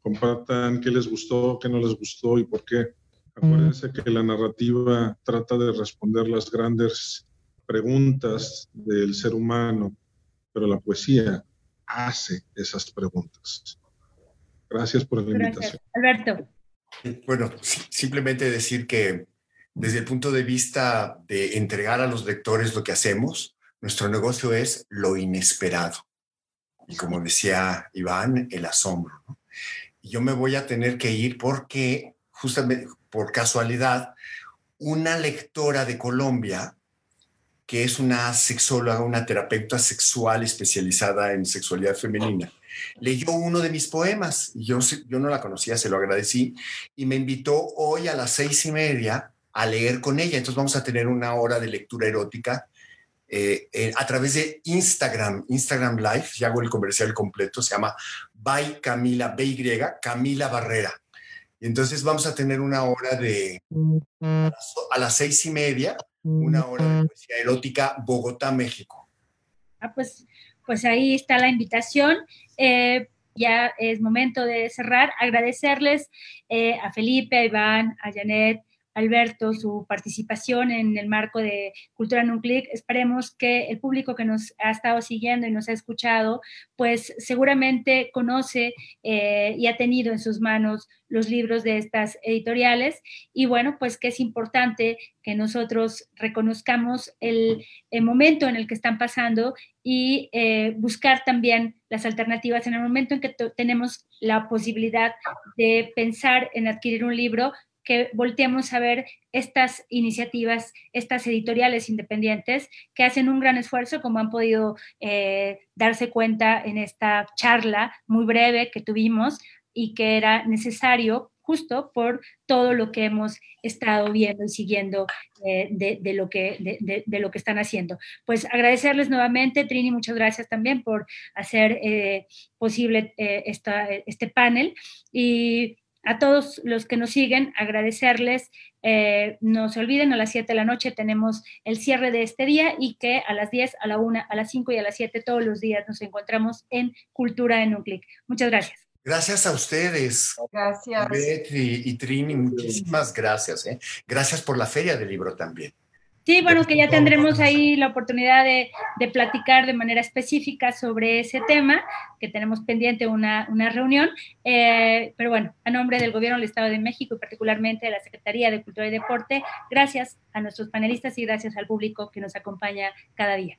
[SPEAKER 3] compartan qué les gustó, qué no les gustó y por qué. Acuérdense que la narrativa trata de responder las grandes preguntas del ser humano, pero la poesía hace esas preguntas. Gracias por la invitación.
[SPEAKER 1] Alberto.
[SPEAKER 6] Bueno, simplemente decir que desde el punto de vista de entregar a los lectores lo que hacemos, nuestro negocio es lo inesperado. Y como decía Iván, el asombro. yo me voy a tener que ir porque, justamente por casualidad, una lectora de Colombia, que es una sexóloga, una terapeuta sexual especializada en sexualidad femenina, leyó uno de mis poemas. Yo, yo no la conocía, se lo agradecí, y me invitó hoy a las seis y media a leer con ella. Entonces vamos a tener una hora de lectura erótica eh, a través de Instagram, Instagram Live, ya hago el comercial completo, se llama By Camila, BY, Camila Barrera. Y entonces vamos a tener una hora de, a las seis y media, una hora de poesía erótica, Bogotá, México.
[SPEAKER 1] Ah, pues, pues ahí está la invitación. Eh, ya es momento de cerrar. Agradecerles eh, a Felipe, a Iván, a Janet, Alberto, su participación en el marco de Cultura en un clic. Esperemos que el público que nos ha estado siguiendo y nos ha escuchado, pues seguramente conoce eh, y ha tenido en sus manos los libros de estas editoriales y bueno, pues que es importante que nosotros reconozcamos el, momento en el que están pasando y eh, buscar también las alternativas en el momento en que tenemos la posibilidad de pensar en adquirir un libro, que volteemos a ver estas iniciativas, estas editoriales independientes que hacen un gran esfuerzo, como han podido eh, darse cuenta en esta charla muy breve que tuvimos y que era necesario justo por todo lo que hemos estado viendo y siguiendo eh, de, lo que, de, lo que están haciendo. Pues agradecerles nuevamente, Trini, muchas gracias también por hacer eh, posible esta, este panel y a todos los que nos siguen, agradecerles. Eh, no se olviden, a las 7 de la noche tenemos el cierre de este día y que a las 10, a la 1, a las 5 y a las 7 todos los días nos encontramos en Cultura en un clic. Muchas gracias.
[SPEAKER 6] Gracias a ustedes.
[SPEAKER 4] Gracias.
[SPEAKER 6] Betty y Trini, muchísimas gracias. ¿eh? Gracias por la feria del libro también.
[SPEAKER 1] Sí, bueno, que ya tendremos ahí la oportunidad de, platicar de manera específica sobre ese tema, que tenemos pendiente una, reunión. Eh, pero bueno, a nombre del Gobierno del Estado de México y particularmente de la Secretaría de Cultura y Deporte, gracias a nuestros panelistas y gracias al público que nos acompaña cada día.